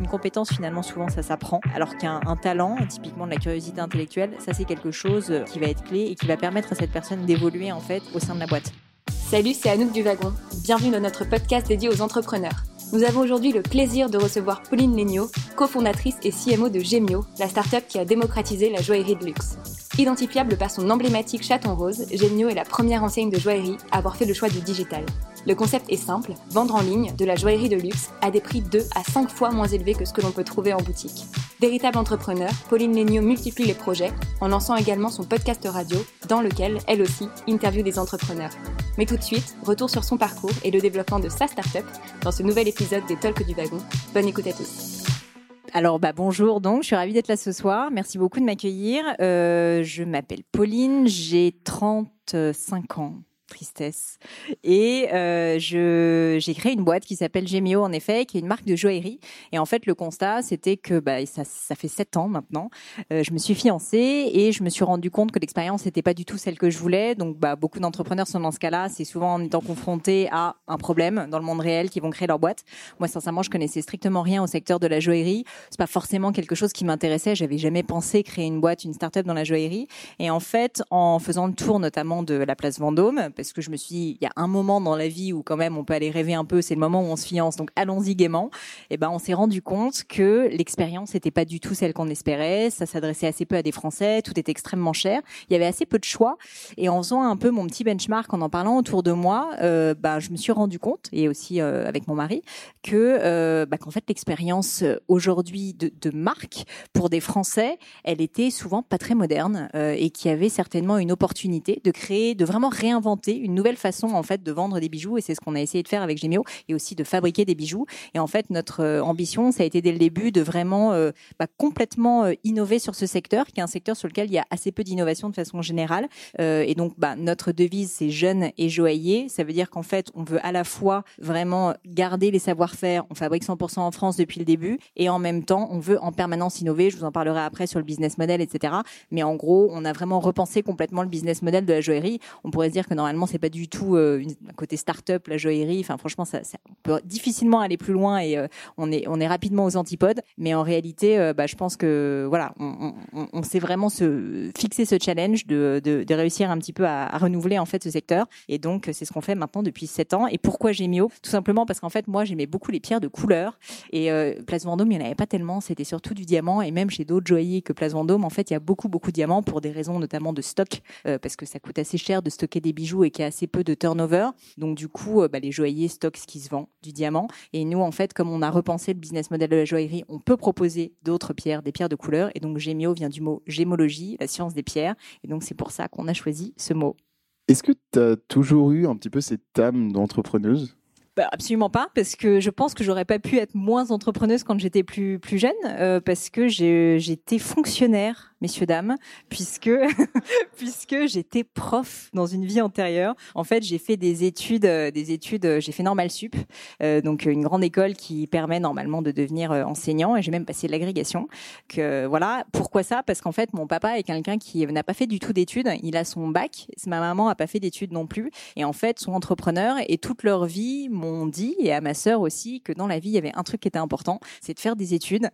Une compétence, finalement, souvent, ça s'apprend. Alors qu'un talent, typiquement de la curiosité intellectuelle, ça, c'est quelque chose qui va être clé et qui va permettre à cette personne d'évoluer, en fait, au sein de la boîte. Salut, c'est Anouk Duvagon. Bienvenue dans notre podcast dédié aux entrepreneurs. Nous avons aujourd'hui le plaisir de recevoir Pauline Legnaud, cofondatrice et CMO de Gemio, la start-up qui a démocratisé la joaillerie de luxe. Identifiable par son emblématique chaton rose, Gemio est la première enseigne de joaillerie à avoir fait le choix du digital. Le concept est simple, vendre en ligne de la joaillerie de luxe à des prix 2 à 5 fois moins élevés que ce que l'on peut trouver en boutique. Véritable entrepreneur, Pauline Legnaud multiplie les projets en lançant également son podcast radio dans lequel, elle aussi, interviewe des entrepreneurs. Mais tout de suite, retour sur son parcours et le développement de sa startup dans ce nouvel épisode des Talks du Wagon. Bonne écoute à tous. Alors bah bonjour donc, je suis ravie d'être là ce soir. Merci beaucoup de m'accueillir. Euh, je m'appelle Pauline, j'ai 35 ans tristesse. Et euh, j'ai créé une boîte qui s'appelle Gemio en effet, qui est une marque de joaillerie. Et en fait, le constat, c'était que bah, ça, ça fait sept ans maintenant. Euh, je me suis fiancée et je me suis rendu compte que l'expérience n'était pas du tout celle que je voulais. Donc, bah, beaucoup d'entrepreneurs sont dans ce cas-là. C'est souvent en étant confrontés à un problème dans le monde réel qui vont créer leur boîte. Moi, sincèrement, je connaissais strictement rien au secteur de la joaillerie. C'est pas forcément quelque chose qui m'intéressait. J'avais jamais pensé créer une boîte, une start-up dans la joaillerie. Et en fait, en faisant le tour notamment de la place Vendôme, parce que je me suis dit, il y a un moment dans la vie où quand même on peut aller rêver un peu, c'est le moment où on se fiance, donc allons-y gaiement. Et eh ben on s'est rendu compte que l'expérience n'était pas du tout celle qu'on espérait, ça s'adressait assez peu à des Français, tout était extrêmement cher, il y avait assez peu de choix. Et en faisant un peu mon petit benchmark, en en parlant autour de moi, euh, bah, je me suis rendu compte, et aussi euh, avec mon mari, que euh, bah, qu'en fait l'expérience aujourd'hui de, de marque pour des Français, elle était souvent pas très moderne et qui avait certainement une opportunité de créer, de vraiment réinventer une nouvelle façon en fait de vendre des bijoux et c'est ce qu'on a essayé de faire avec Gemio et aussi de fabriquer des bijoux. Et en fait, notre euh, ambition, ça a été dès le début de vraiment euh, bah, complètement euh, innover sur ce secteur, qui est un secteur sur lequel il y a assez peu d'innovation de façon générale. et donc, bah, notre devise, c'est jeune et joaillier. Ça veut dire qu'en fait, on veut à la fois vraiment garder les savoir-faire. On fabrique 100% en France depuis le début et en même temps, on veut en permanence innover. Je vous en parlerai après sur le business model, etc. Mais en gros, on a vraiment repensé complètement le business model de la joaillerie. On pourrait se dire que normalement, c'est pas du tout euh, un côté start-up, la joaillerie. Enfin, franchement, ça, on peut difficilement aller plus loin et euh, on est on est rapidement aux antipodes. Mais en réalité, euh, bah, je pense que voilà, on, on, sait vraiment se fixer ce challenge de, réussir un petit peu à, renouveler en fait ce secteur. Et donc, c'est ce qu'on fait maintenant depuis sept ans. Et pourquoi Gémio Tout simplement parce qu'en fait, moi, j'aimais beaucoup les pierres de couleur. Et Place Vendôme, il n'y en avait pas tellement. C'était surtout du diamant. Et même chez d'autres joailliers que Place Vendôme, en fait, il y a beaucoup beaucoup de diamants pour des raisons notamment de stock, parce que ça coûte assez cher de stocker des bijoux et qu'il y a assez peu de turnover. Donc du coup, euh, bah, les joailliers stockent ce qui se vend, du diamant. Et nous, en fait, comme on a repensé le business model de la joaillerie, on peut proposer d'autres pierres, des pierres de couleur. Et donc Gémio vient du mot gémologie, la science des pierres. Et donc c'est pour ça qu'on a choisi ce mot. Est-ce que tu as toujours eu un petit peu cette âme d'entrepreneuse? Bah, absolument pas, parce que je pense que j'aurais pas pu être moins entrepreneuse quand j'étais plus plus jeune, euh, parce que j'étais fonctionnaire messieurs dames, puisque puisque j'étais prof dans une vie antérieure. En fait, j'ai fait des études, euh, des études, euh, j'ai fait normal sup, euh, donc une grande école qui permet normalement de devenir enseignant, et j'ai même passé l'agrégation. Que voilà, pourquoi ça? Parce qu'en fait, mon papa est quelqu'un qui n'a pas fait du tout d'études. Il a son bac, ma maman a pas fait d'études non plus, et en fait, sont entrepreneurs et toute leur vie m'ont dit et à ma sœur aussi que dans la vie, il y avait un truc qui était important, c'est de faire des études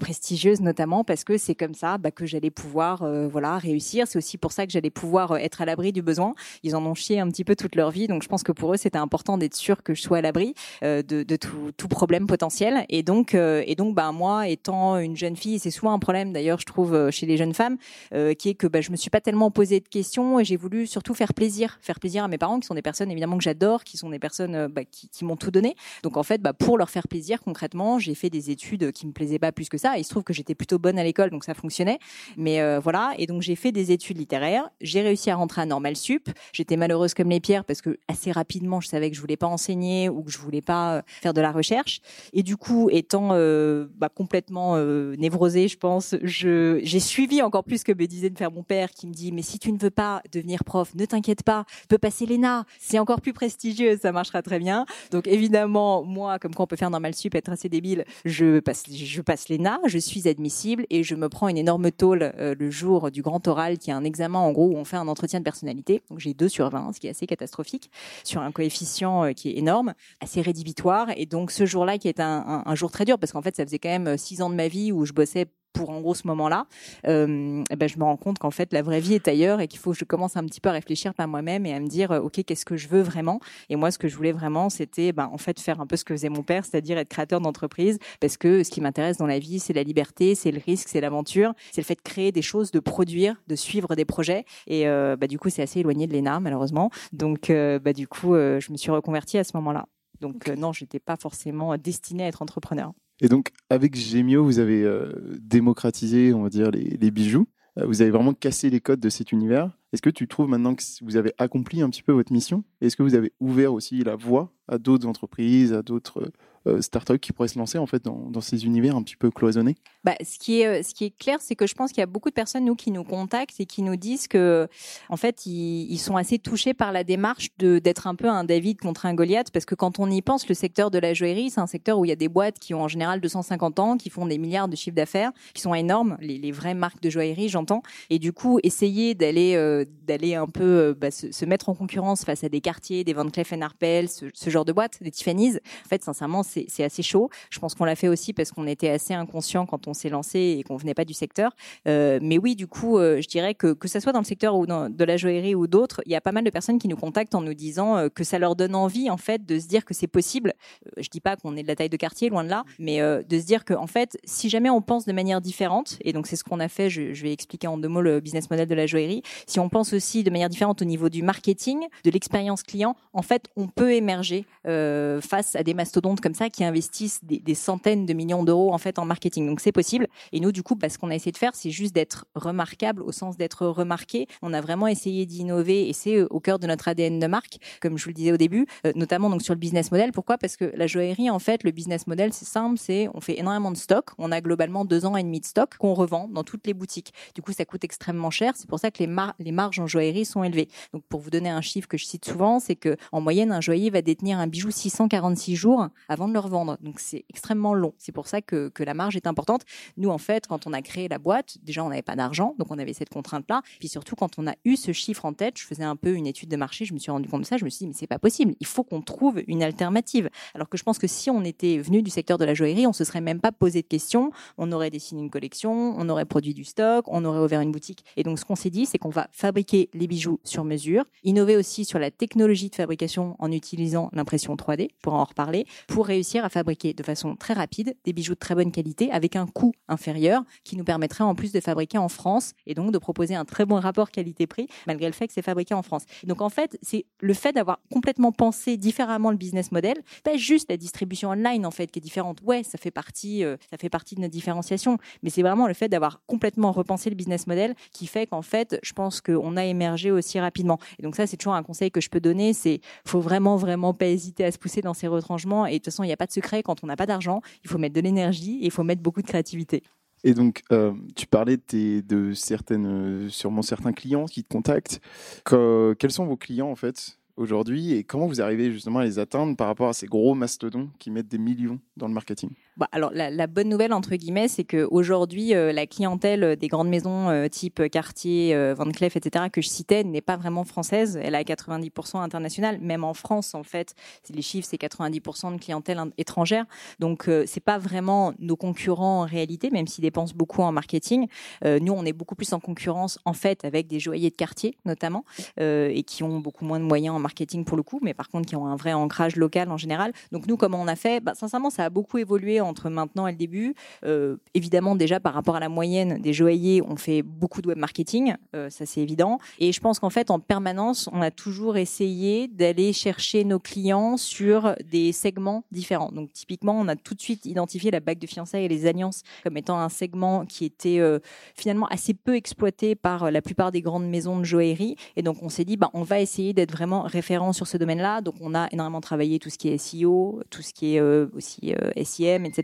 prestigieuses notamment parce que c'est comme ça bah, que j'allais pouvoir euh, voilà réussir. C'est aussi pour ça que j'allais pouvoir euh, être à l'abri du besoin. Ils en ont chié un petit peu toute leur vie, donc je pense que pour eux c'était important d'être sûr que je sois à l'abri euh, de, tout, problème potentiel. Et donc et donc bah moi étant une jeune fille, c'est souvent un problème d'ailleurs je trouve chez les jeunes femmes, qui est que bah, je me suis pas tellement posé de questions et j'ai voulu surtout faire plaisir, faire plaisir à mes parents qui sont des personnes évidemment que j'adore, qui sont des personnes bah, qui, qui m'ont tout donné. Donc en fait bah, pour leur faire plaisir concrètement, j'ai fait des études qui me plaisaient pas plus que ça. il se trouve que j'étais plutôt bonne à l'école, donc ça fonctionnait. Mais euh, voilà, et donc j'ai fait des études littéraires. J'ai réussi à rentrer à Normal Sup. J'étais malheureuse comme les pierres parce que assez rapidement, je savais que je voulais pas enseigner ou que je voulais pas euh, faire de la recherche. Et du coup, étant euh, bah, complètement névrosée, je pense, j'ai suivi encore plus que me disait de faire mon père, qui me dit mais si tu ne veux pas devenir prof, ne t'inquiète pas, peux passer l'ENA, c'est encore plus prestigieux, ça marchera très bien. Donc évidemment, moi, comme quoi on peut faire Normal Sup, être assez débile, je passe je passe l'ENA, je suis admissible et je me prends une énorme tôle hall le jour du grand oral, qui est un examen en gros où on fait un entretien de personnalité. Donc j'ai 2 sur 20, ce qui est assez catastrophique, sur un coefficient qui est énorme, assez rédhibitoire. Et donc ce jour-là qui est un, un jour très dur, parce qu'en fait ça faisait quand même 6 ans de ma vie où je bossais pour en gros ce moment-là, euh, eh ben, je me rends compte qu'en fait la vraie vie est ailleurs et qu'il faut que je commence un petit peu à réfléchir par moi-même et à me dire euh, ok qu'est-ce que je veux vraiment? Et moi ce que je voulais vraiment c'était ben, en fait faire un peu ce que faisait mon père c'est-à-dire être créateur d'entreprise parce que ce qui m'intéresse dans la vie c'est la liberté c'est le risque c'est l'aventure c'est le fait de créer des choses de produire de suivre des projets. Et euh, bah, du coup c'est assez éloigné de l'ENA malheureusement. Donc euh, bah, du coup je me suis reconvertie à ce moment-là. Donc euh, non j'étais pas forcément destinée à être entrepreneur et donc, avec Gemio, vous avez euh, démocratisé, on va dire, les, les bijoux. Euh, vous avez vraiment cassé les codes de cet univers. Est-ce que tu trouves maintenant que vous avez accompli un petit peu votre mission? Est-ce que vous avez ouvert aussi la voie à d'autres entreprises, à d'autres euh, startups qui pourraient se lancer en fait dans, ces univers un petit peu cloisonnés? Bah, ce qui est ce qui est clair, c'est que je pense qu'il y a beaucoup de personnes nous qui nous contactent et qui nous disent que en fait ils, sont assez touchés par la démarche d'être un peu un David contre un Goliath parce que quand on y pense, le secteur de la joaillerie, c'est un secteur où il y a des boîtes qui ont en général 250 ans, qui font des milliards de chiffres d'affaires, qui sont énormes, les, vraies marques de joaillerie, j'entends. Et du coup, essayer d'aller euh, d'aller un peu euh, bah, se, mettre en concurrence face à des quartiers, des Van Cleef Arpels, ce, ce genre de boîtes, des Tiffany's, en fait, sincèrement, c'est assez chaud. Je pense qu'on l'a fait aussi parce qu'on était assez inconscient quand on s'est lancé et qu'on venait pas du secteur. Euh, mais oui, du coup, euh, je dirais que que ça soit dans le secteur ou dans de la joaillerie ou d'autres, il y a pas mal de personnes qui nous contactent en nous disant euh, que ça leur donne envie en fait de se dire que c'est possible. Je dis pas qu'on est de la taille de quartier, loin de là, mais de se dire que en fait, si jamais on pense de manière différente, et donc c'est ce qu'on a fait, je, je vais expliquer en deux mots le business model de la joaillerie. Si on pense aussi de manière différente au niveau du marketing, de l'expérience client, en fait, on peut émerger face à des mastodontes comme ça qui investissent des, centaines de millions d'euros en fait en marketing. Donc c'est possible. Et nous, du coup, bah, ce qu'on a essayé de faire, c'est juste d'être remarquable au sens d'être remarqué. On a vraiment essayé d'innover et c'est au cœur de notre ADN de marque, comme je vous le disais au début, euh, notamment donc sur le business model. Pourquoi? Parce que la joaillerie, en fait, le business model, c'est simple, c'est on fait énormément de stock. On a globalement deux ans et demi de stock qu'on revend dans toutes les boutiques. Du coup, ça coûte extrêmement cher. C'est pour ça que les marges en joaillerie sont élevées. Donc, pour vous donner un chiffre que je cite souvent, c'est que en moyenne, un joaillier va détenir un bijou 646 jours avant de le revendre. Donc, c'est extrêmement long. C'est pour ça que, que la marge est importante. Nous, en fait, quand on a créé la boîte, déjà, on n'avait pas d'argent, donc on avait cette contrainte-là. Puis surtout, quand on a eu ce chiffre en tête, je faisais un peu une étude de marché, je me suis rendu compte de ça, je me suis dit, mais c'est pas possible. Il faut qu'on trouve une alternative. Alors que je pense que si on était venu du secteur de la joaillerie, on se serait même pas posé de questions. On aurait dessiné une collection, on aurait produit du stock, on aurait ouvert une boutique. Et donc, ce qu'on s'est dit, c'est qu'on va fabriquer les bijoux sur mesure, innover aussi sur la technologie de fabrication en utilisant l'impression 3D, pour en reparler, pour à fabriquer de façon très rapide des bijoux de très bonne qualité avec un coût inférieur qui nous permettrait en plus de fabriquer en France et donc de proposer un très bon rapport qualité-prix malgré le fait que c'est fabriqué en France. Donc en fait, c'est le fait d'avoir complètement pensé différemment le business model, pas juste la distribution online en fait qui est différente. Ouais, ça fait partie, euh, ça fait partie de notre différenciation, mais c'est vraiment le fait d'avoir complètement repensé le business model qui fait qu'en fait, je pense qu'on a émergé aussi rapidement. Et donc ça, c'est toujours un conseil que je peux donner, c'est faut vraiment vraiment pas hésiter à se pousser dans ces retranchements. Et de toute façon, il n'y a pas de secret quand on n'a pas d'argent. Il faut mettre de l'énergie et il faut mettre beaucoup de créativité. Et donc, euh, tu parlais de, de certaines, euh, sûrement certains clients qui te contactent. Que, quels sont vos clients en fait aujourd'hui? Et comment vous arrivez justement à les atteindre par rapport à ces gros mastodons qui mettent des millions dans le marketing? Bah, alors la, bonne nouvelle entre guillemets, c'est que aujourd'hui euh, la clientèle des grandes maisons euh, type Cartier, euh, Van Cleef, etc. que je citais n'est pas vraiment française. Elle a 90% internationale. Même en France, en fait, les chiffres c'est 90% de clientèle étrangère. Donc euh, c'est pas vraiment nos concurrents en réalité, même s'ils dépensent beaucoup en marketing. Euh, nous, on est beaucoup plus en concurrence en fait avec des joailliers de quartier notamment euh, et qui ont beaucoup moins de moyens en marketing pour le coup, mais par contre qui ont un vrai ancrage local en général. Donc nous, comment on a fait? Bah, Sincèrement, ça a beaucoup évolué entre maintenant et le début. Euh, évidemment, déjà par rapport à la moyenne des joailliers, on fait beaucoup de web marketing, euh, ça c'est évident. Et je pense qu'en fait, en permanence, on a toujours essayé d'aller chercher nos clients sur des segments différents. Donc typiquement, on a tout de suite identifié la bague de fiançailles et les alliances comme étant un segment qui était euh, finalement assez peu exploité par la plupart des grandes maisons de joaillerie. Et donc on s'est dit, bah, on va essayer d'être vraiment référent sur ce domaine-là. Donc, on a énormément travaillé tout ce qui est SEO, tout ce qui est aussi SIM, etc.,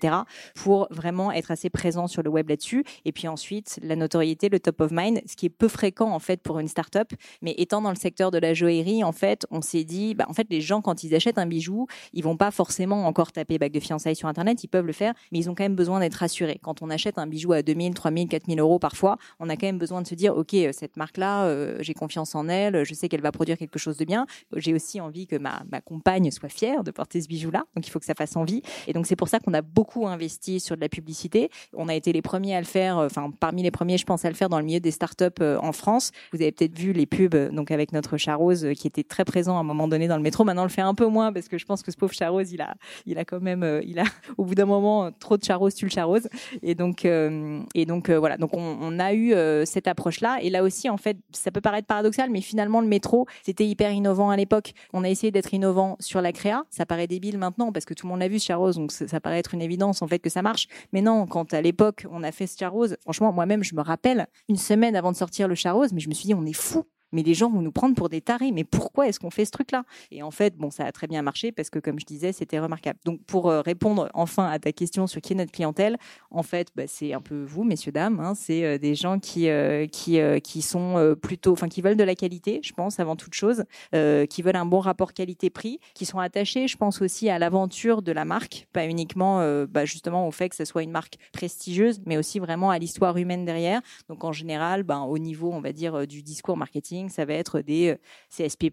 pour vraiment être assez présent sur le web là-dessus. Et puis ensuite, la notoriété, le top of mind, ce qui est peu fréquent en fait pour une start-up. Mais étant dans le secteur de la joaillerie, en fait, on s'est dit, bah, en fait, les gens quand ils achètent un bijou, ils vont pas forcément encore taper bague de fiançailles sur Internet. Ils peuvent le faire, mais ils ont quand même besoin d'être rassurés. Quand on achète un bijou à 2000, 3000, 4000 euros parfois, on a quand même besoin de se dire, ok, cette marque-là, euh, j'ai confiance en elle, je sais qu'elle va produire quelque chose de bien. J'ai aussi envie que ma, ma compagne soit fière de porter ce bijou-là, donc il faut que ça fasse envie. Et donc c'est pour ça qu'on a beaucoup investi sur de la publicité. On a été les premiers à le faire, euh, enfin parmi les premiers, je pense, à le faire dans le milieu des startups euh, en France. Vous avez peut-être vu les pubs, donc avec notre Charose qui était très présent à un moment donné dans le métro. Maintenant, on le fait un peu moins parce que je pense que ce pauvre Charose, il a, il a quand même, il a au bout d'un moment trop de Charose, tu le Charose. Et donc, et donc voilà. Donc on, on a eu cette approche-là. Et là aussi, en fait, ça peut paraître paradoxal, mais finalement, le métro, c'était hyper innovant à l'époque. On a essayé d'être innovant sur la créa. Ça paraît débile maintenant parce que tout le monde l'a vu, Charose, donc ça, ça, paraît être une évidence en fait que ça marche. Mais non, quand à l'époque on a fait Charose, franchement, moi-même, je me rappelle une semaine avant de sortir le Charose, mais je me suis dit, on est fou mais les gens vont nous prendre pour des tarés. Mais pourquoi est-ce qu'on fait ce truc-là? Et en fait, bon, ça a très bien marché parce que, comme je disais, c'était remarquable. Donc, pour euh, répondre enfin à ta question sur qui est notre clientèle, en fait, bah, c'est un peu vous, messieurs dames. Hein, c'est euh, des gens qui euh, qui qui sont plutôt, enfin, qui veulent de la qualité, je pense, avant toute chose, qui veulent un bon rapport qualité-prix, qui sont attachés, je pense aussi à l'aventure de la marque, pas uniquement, bah, justement, au fait que ce soit une marque prestigieuse, mais aussi vraiment à l'histoire humaine derrière. Donc, en général, ben, au niveau, on va dire, du discours marketing ça va être des euh, CSP+,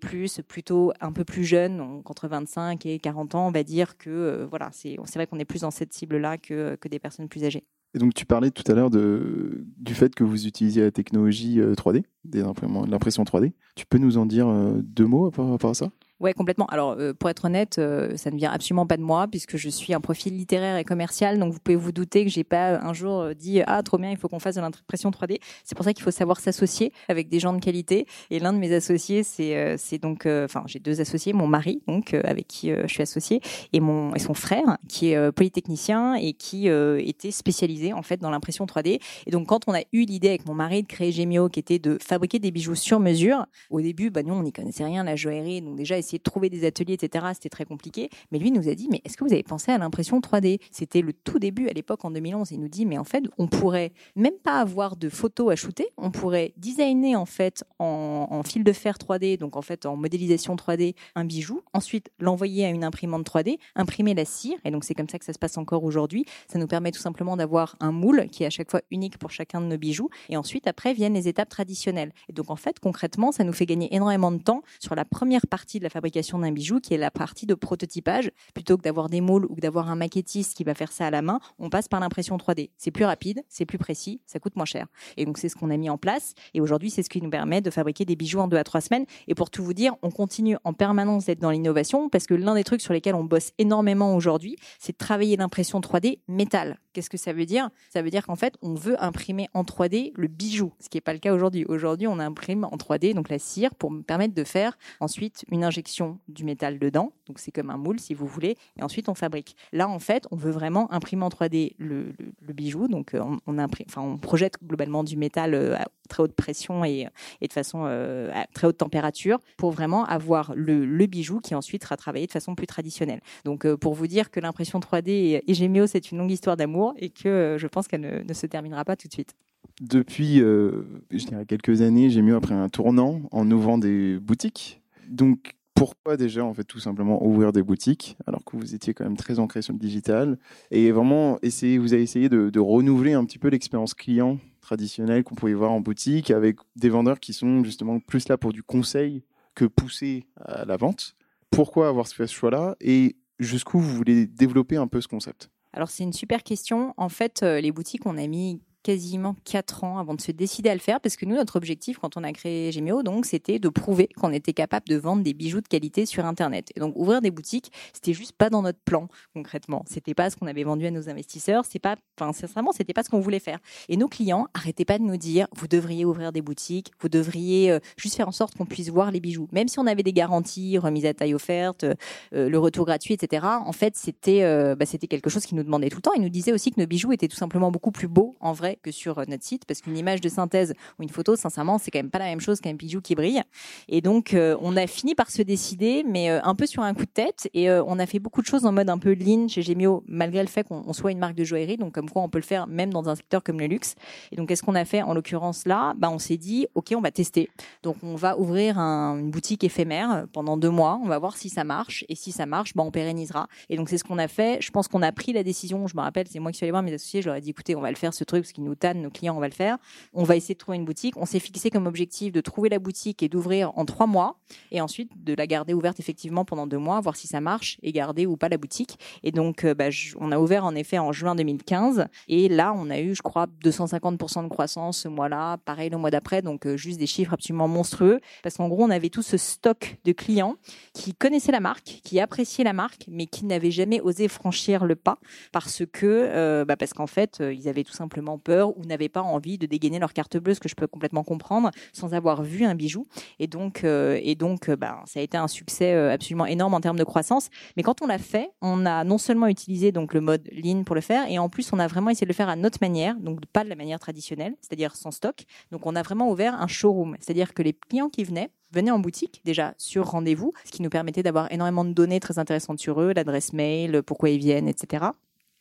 plutôt un peu plus jeunes, donc entre 25 et 40 ans, on va dire que euh, voilà, c'est vrai qu'on est plus dans cette cible-là que, que des personnes plus âgées. Et donc tu parlais tout à l'heure du fait que vous utilisiez la technologie 3D, euh, l'impression 3D. Tu peux nous en dire deux mots par rapport à ça? Ouais, complètement. Alors, euh, pour être honnête, euh, ça ne vient absolument pas de moi puisque je suis un profil littéraire et commercial. Donc, vous pouvez vous douter que j'ai pas un jour euh, dit ah trop bien, il faut qu'on fasse de l'impression 3D. C'est pour ça qu'il faut savoir s'associer avec des gens de qualité. Et l'un de mes associés, c'est c'est donc, enfin, j'ai deux associés, mon mari donc avec qui je suis associée et mon et son frère qui est polytechnicien et qui était spécialisé en fait dans l'impression 3D. Et donc, quand on a eu l'idée avec mon mari de créer Gemio, qui était de fabriquer des bijoux sur mesure, au début, bah nous on n'y connaissait rien la joaillerie, donc déjà essayer de trouver des ateliers, etc. C'était très compliqué. Mais lui nous a dit, mais est-ce que vous avez pensé à l'impression 3D C'était le tout début à l'époque en 2011. Il nous dit, mais en fait, on pourrait même pas avoir de photos à shooter. On pourrait designer en fait en, fil de fer 3D, donc en fait en modélisation 3D, un bijou. Ensuite, l'envoyer à une imprimante 3D, imprimer la cire. Et donc c'est comme ça que ça se passe encore aujourd'hui. Ça nous permet tout simplement d'avoir un moule qui est à chaque fois unique pour chacun de nos bijoux. Et ensuite, après viennent les étapes traditionnelles. Et donc en fait, concrètement, ça nous fait gagner énormément de temps sur la première partie de la fabrication d'un bijou, qui est la partie de prototypage. Plutôt que d'avoir des moules ou d'avoir un maquettiste qui va faire ça à la main, on passe par l'impression 3D. C'est plus rapide, c'est plus précis, ça coûte moins cher. Et donc c'est ce qu'on a mis en place. Et aujourd'hui, c'est ce qui nous permet de fabriquer des bijoux en deux à trois semaines. Et pour tout vous dire, on continue en permanence d'être dans l'innovation parce que l'un des trucs sur lesquels on bosse énormément aujourd'hui, c'est de travailler l'impression 3D métal. Qu'est-ce que ça veut dire? Ça veut dire qu'en fait, on veut imprimer en 3D le bijou, ce qui n'est pas le cas aujourd'hui. Aujourd'hui, on imprime en 3D donc la cire pour me permettre de faire ensuite une injection du métal dedans. Donc c'est comme un moule si vous voulez. Et ensuite on fabrique. Là en fait, on veut vraiment imprimer en 3D le, bijou. Donc euh, on, imprime, enfin, on projette globalement du métal euh, à très haute pression et, de façon euh, à très haute température pour vraiment avoir le, bijou qui ensuite sera travaillé de façon plus traditionnelle. Donc pour vous dire que l'impression 3D et, Gemio c'est une longue histoire d'amour et que je pense qu'elle ne, se terminera pas tout de suite depuis, je dirais quelques années, j'ai mieux après un tournant en ouvrant des boutiques. Donc, pourquoi déjà en fait tout simplement ouvrir des boutiques alors que vous étiez quand même très ancré sur le digital et vraiment essayer, vous avez essayé de, renouveler un petit peu l'expérience client traditionnelle qu'on pouvait voir en boutique avec des vendeurs qui sont justement plus là pour du conseil que pousser à la vente. Pourquoi avoir fait ce choix-là et jusqu'où vous voulez développer un peu ce concept? Alors c'est une super question. En fait, euh, les boutiques, on a mis quasiment quatre ans avant de se décider à le faire parce que nous, notre objectif quand on a créé Gemio, donc, c'était de prouver qu'on était capable de vendre des bijoux de qualité sur Internet. Et donc, ouvrir des boutiques, c'était juste pas dans notre plan, concrètement. C'était pas ce qu'on avait vendu à nos investisseurs. C'est pas, enfin, sincèrement, c'était pas ce qu'on voulait faire. Et nos clients arrêtaient pas de nous dire, vous devriez ouvrir des boutiques, vous devriez euh, juste faire en sorte qu'on puisse voir les bijoux. Même si on avait des garanties, remise à taille offerte, euh, le retour gratuit, etc. En fait, c'était, euh, bah, c'était quelque chose qui nous demandait tout le temps. Ils nous disaient aussi que nos bijoux étaient tout simplement beaucoup plus beaux en vrai que sur notre site, parce qu'une image de synthèse ou une photo, sincèrement, c'est quand même pas la même chose qu'un bijou qui brille. Et donc, on a fini par se décider, mais un peu sur un coup de tête. Et on a fait beaucoup de choses en mode un peu lean chez Gemio, malgré le fait qu'on soit une marque de joaillerie. Donc, comme quoi, on peut le faire même dans un secteur comme le luxe. Et donc, qu'est-ce qu'on a fait en l'occurrence là? Bah, On s'est dit, OK, on va tester. Donc, on va ouvrir une boutique éphémère pendant deux mois. On va voir si ça marche. Et si ça marche, bah, on pérennisera. Et donc, c'est ce qu'on a fait. Je pense qu'on a pris la décision. Je me rappelle, c'est moi qui suis allée voir mes associés. Je leur ai dit, écoutez, on va le faire ce truc parce nous tannent, nos clients, on va le faire. On va essayer de trouver une boutique. On s'est fixé comme objectif de trouver la boutique et d'ouvrir en trois mois. Et ensuite, de la garder ouverte effectivement pendant deux mois, voir si ça marche et garder ou pas la boutique. Et donc, euh, bah, on a ouvert en effet en juin 2015. Et là, on a eu, je crois, 250% de croissance ce mois-là. Pareil le mois d'après. Donc, euh, juste des chiffres absolument monstrueux. Parce qu'en gros, on avait tout ce stock de clients qui connaissaient la marque, qui appréciaient la marque, mais qui n'avaient jamais osé franchir le pas parce que, euh, bah, parce qu'en fait, ils avaient tout simplement peur ou n'avaient pas envie de dégainer leur carte bleue, ce que je peux complètement comprendre, sans avoir vu un bijou. Et donc, et donc, bah, ça a été un succès absolument énorme en termes de croissance. Mais quand on l'a fait, on a non seulement utilisé donc le mode lean pour le faire, et en plus on a vraiment essayé de le faire à notre manière, donc pas de la manière traditionnelle, c'est-à-dire sans stock. Donc on a vraiment ouvert un showroom, c'est-à-dire que les clients qui venaient venaient en boutique déjà sur rendez-vous, ce qui nous permettait d'avoir énormément de données très intéressantes sur eux, l'adresse mail, pourquoi ils viennent, etc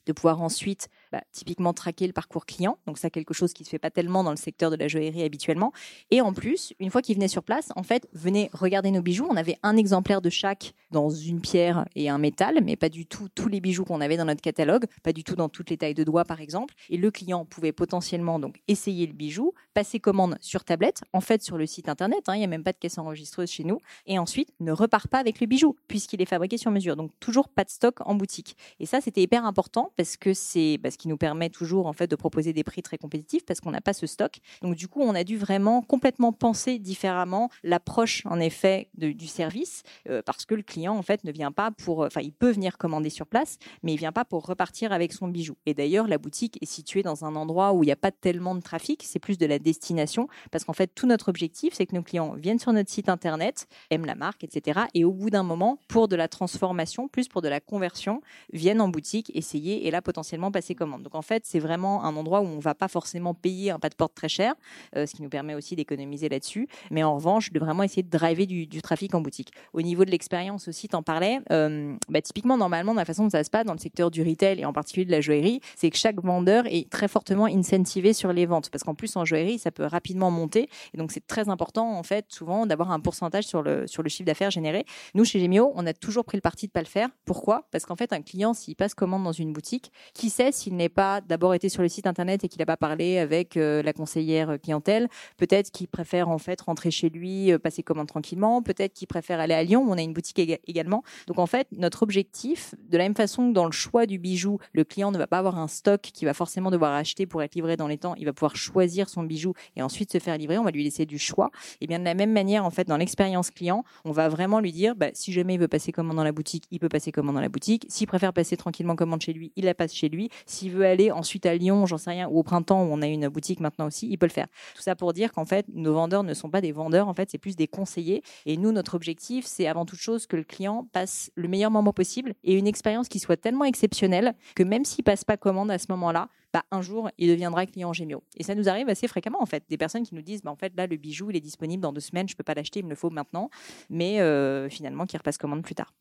de pouvoir ensuite bah, typiquement traquer le parcours client. Donc ça, quelque chose qui se fait pas tellement dans le secteur de la joaillerie habituellement. Et en plus, une fois qu'ils venaient sur place, en fait, venez regarder nos bijoux. On avait un exemplaire de chaque dans une pierre et un métal, mais pas du tout tous les bijoux qu'on avait dans notre catalogue, pas du tout dans toutes les tailles de doigts par exemple. Et le client pouvait potentiellement donc essayer le bijou, passer commande sur tablette, en fait sur le site internet. Hein, il n'y a même pas de caisse enregistreuse chez nous. Et ensuite, ne repart pas avec le bijou puisqu'il est fabriqué sur mesure. Donc toujours pas de stock en boutique. Et ça, c'était hyper important parce que c'est qui nous permet toujours en fait de proposer des prix très compétitifs parce qu'on n'a pas ce stock. Donc du coup, on a dû vraiment complètement penser différemment l'approche en effet du service euh, parce que le client en fait ne vient pas pour, enfin il peut venir commander sur place, mais il vient pas pour repartir avec son bijou. Et d'ailleurs, la boutique est située dans un endroit où il n'y a pas tellement de trafic, c'est plus de la destination parce qu'en fait tout notre objectif c'est que nos clients viennent sur notre site internet, aiment la marque, etc. Et au bout d'un moment, pour de la transformation, plus pour de la conversion, viennent en boutique essayer et là potentiellement passer Donc en fait, c'est vraiment un endroit où on va pas forcément payer un pas de porte très cher, euh, ce qui nous permet aussi d'économiser là-dessus. Mais en revanche, de vraiment essayer de driver du, trafic en boutique. Au niveau de l'expérience aussi, t'en parlais. Euh, bah, typiquement, normalement, dans la façon dont ça se passe dans le secteur du retail et en particulier de la joaillerie, c'est que chaque vendeur est très fortement incentivé sur les ventes, parce qu'en plus en joaillerie, ça peut rapidement monter. Et donc c'est très important en fait, souvent, d'avoir un pourcentage sur le sur le chiffre d'affaires généré. Nous, chez Gemio, on a toujours pris le parti de pas le faire. Pourquoi? Parce qu'en fait, un client, s'il passe commande dans une boutique, qui sait s'il n'est pas d'abord été sur le site internet et qu'il n'a pas parlé avec euh, la conseillère clientèle Peut-être qu'il préfère en fait rentrer chez lui, euh, passer commande tranquillement. Peut-être qu'il préfère aller à Lyon on a une boutique également. Donc en fait, notre objectif, de la même façon que dans le choix du bijou, le client ne va pas avoir un stock qu'il va forcément devoir acheter pour être livré dans les temps. Il va pouvoir choisir son bijou et ensuite se faire livrer. On va lui laisser du choix. Et bien de la même manière, en fait, dans l'expérience client, on va vraiment lui dire, bah, si jamais il veut passer commande dans la boutique, il peut passer commande dans la boutique. S'il préfère passer tranquillement commande chez lui, il la passe chez lui. S'il veut aller ensuite à Lyon, j'en sais rien, ou au printemps où on a une boutique maintenant aussi, il peut le faire. Tout ça pour dire qu'en fait, nos vendeurs ne sont pas des vendeurs, en fait, c'est plus des conseillers. Et nous, notre objectif, c'est avant toute chose que le client passe le meilleur moment possible et une expérience qui soit tellement exceptionnelle que même s'il passe pas commande à ce moment-là, bah, un jour, il deviendra client Gémio. Et ça nous arrive assez fréquemment, en fait. Des personnes qui nous disent, bah, en fait, là, le bijou, il est disponible dans deux semaines, je peux pas l'acheter, il me le faut maintenant, mais euh, finalement, qui repasse commande plus tard.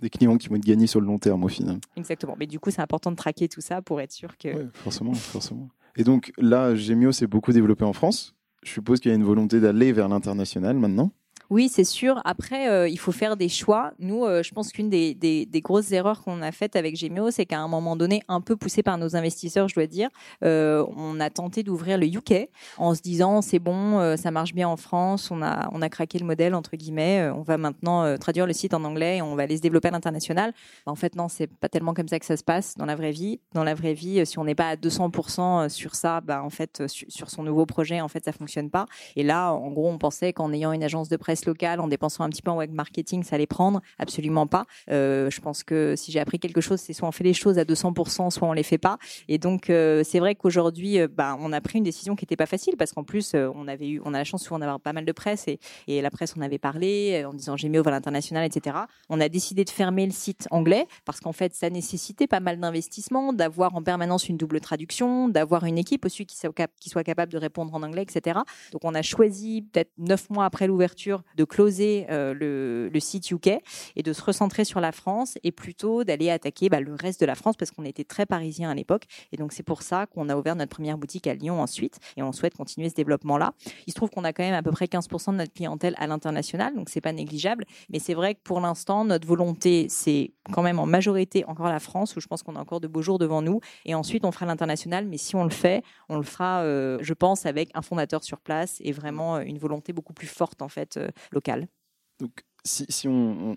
Des clients qui vont être gagnés sur le long terme au final. Exactement. Mais du coup, c'est important de traquer tout ça pour être sûr que. Oui, forcément, forcément. Et donc là, Gemio s'est beaucoup développé en France. Je suppose qu'il y a une volonté d'aller vers l'international maintenant. Oui, c'est sûr. Après, euh, il faut faire des choix. Nous, euh, je pense qu'une des, grosses erreurs qu'on a faites avec Gemio, c'est qu'à un moment donné, un peu poussé par nos investisseurs, je dois dire, euh, on a tenté d'ouvrir le UK en se disant c'est bon, ça marche bien en France, on a on a craqué le modèle entre guillemets, on va maintenant traduire le site en anglais et on va aller se développer à l'international. Bah, en fait, non, c'est pas tellement comme ça que ça se passe dans la vraie vie. Dans la vraie vie, si on n'est pas à 200% sur ça, bah en fait sur son nouveau projet, en fait, ça fonctionne pas. Et là, en gros, on pensait qu'en ayant une agence de presse locale, en dépensant un petit peu en web marketing, ça allait prendre? Absolument pas. Euh, je pense que si j'ai appris quelque chose, c'est soit on fait les choses à 200%, soit on les fait pas. Et donc, euh, c'est vrai qu'aujourd'hui, euh, bah, on a pris une décision qui n'était pas facile parce qu'en plus, euh, on avait eu, on a la chance souvent d'avoir pas mal de presse et, et la presse, on avait parlé en disant Gémio va l'international, etc. On a décidé de fermer le site anglais parce qu'en fait, ça nécessitait pas mal d'investissement, d'avoir en permanence une double traduction, d'avoir une équipe aussi qui qui soit capable de répondre en anglais, etc. Donc, on a choisi peut-être neuf mois après l'ouverture de closer euh, le, le, site UK et de se recentrer sur la France et plutôt d'aller attaquer bah, le reste de la France parce qu'on était très parisien à l'époque. Et donc, c'est pour ça qu'on a ouvert notre première boutique à Lyon ensuite et on souhaite continuer ce développement-là. Il se trouve qu'on a quand même à peu près 15% de notre clientèle à l'international, donc c'est pas négligeable. Mais c'est vrai que pour l'instant, notre volonté, c'est quand même en majorité encore la France où je pense qu'on a encore de beaux jours devant nous. Et ensuite, on fera l'international. Mais si on le fait, on le fera, euh, je pense, avec un fondateur sur place et vraiment une volonté beaucoup plus forte en fait euh, locale. Donc, si, si on,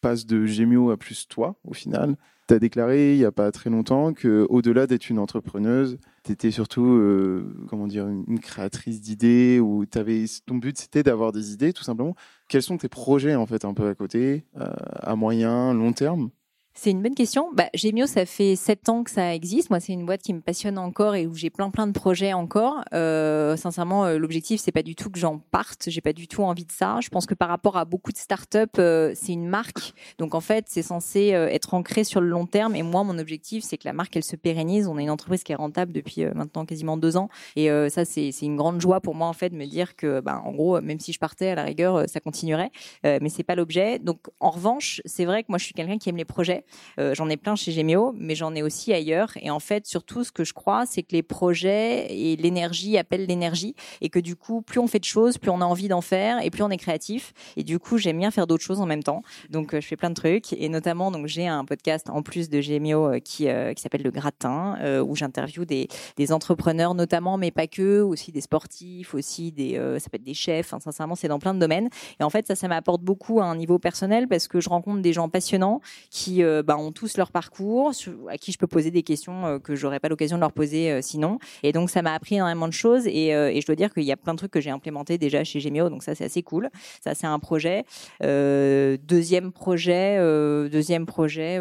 passe de Gémio à plus toi, au final, tu as déclaré il n'y a pas très longtemps qu'au-delà d'être une entrepreneuse, tu étais surtout euh, comment dire, une créatrice d'idées ou ton but c'était d'avoir des idées tout simplement. Quels sont tes projets en fait un peu à côté, euh, à moyen, long terme? C'est une bonne question. Bah, ça fait sept ans que ça existe. Moi, c'est une boîte qui me passionne encore et où j'ai plein plein de projets encore. Euh, sincèrement, euh, l'objectif, c'est pas du tout que j'en parte. J'ai pas du tout envie de ça. Je pense que par rapport à beaucoup de startups, euh, c'est une marque. Donc en fait, c'est censé être ancré sur le long terme. Et moi, mon objectif, c'est que la marque, elle se pérennise. On est une entreprise qui est rentable depuis maintenant quasiment deux ans. Et ça, c'est une grande joie pour moi en fait de me dire que, bah, en gros, même si je partais à la rigueur, ça continuerait. mais c'est pas l'objet. Donc en revanche, c'est vrai que moi, je suis quelqu'un qui aime les projets. Euh, j'en ai plein chez Gemio, mais j'en ai aussi ailleurs. Et en fait, surtout, ce que je crois, c'est que les projets et l'énergie appellent l'énergie, et que du coup, plus on fait de choses, plus on a envie d'en faire, et plus on est créatif. Et du coup, j'aime bien faire d'autres choses en même temps. Donc, euh, je fais plein de trucs, et notamment, donc j'ai un podcast en plus de Gemio euh, qui qui s'appelle Le Gratin, où j'interviewe des, des entrepreneurs notamment, mais pas que, aussi des sportifs, aussi des ça peut être des chefs. Sincèrement, c'est dans plein de domaines. Et en fait, ça, ça m'apporte beaucoup à un niveau personnel parce que je rencontre des gens passionnants qui bah, ont tous leur parcours, à qui je peux poser des questions euh, que j'aurais pas l'occasion de leur poser euh, sinon. Et donc ça m'a appris énormément de choses et, euh, je dois dire qu'il y a plein de trucs que j'ai implémentés déjà chez Gemio, donc ça c'est assez cool. Ça c'est un projet. deuxième projet, deuxième projet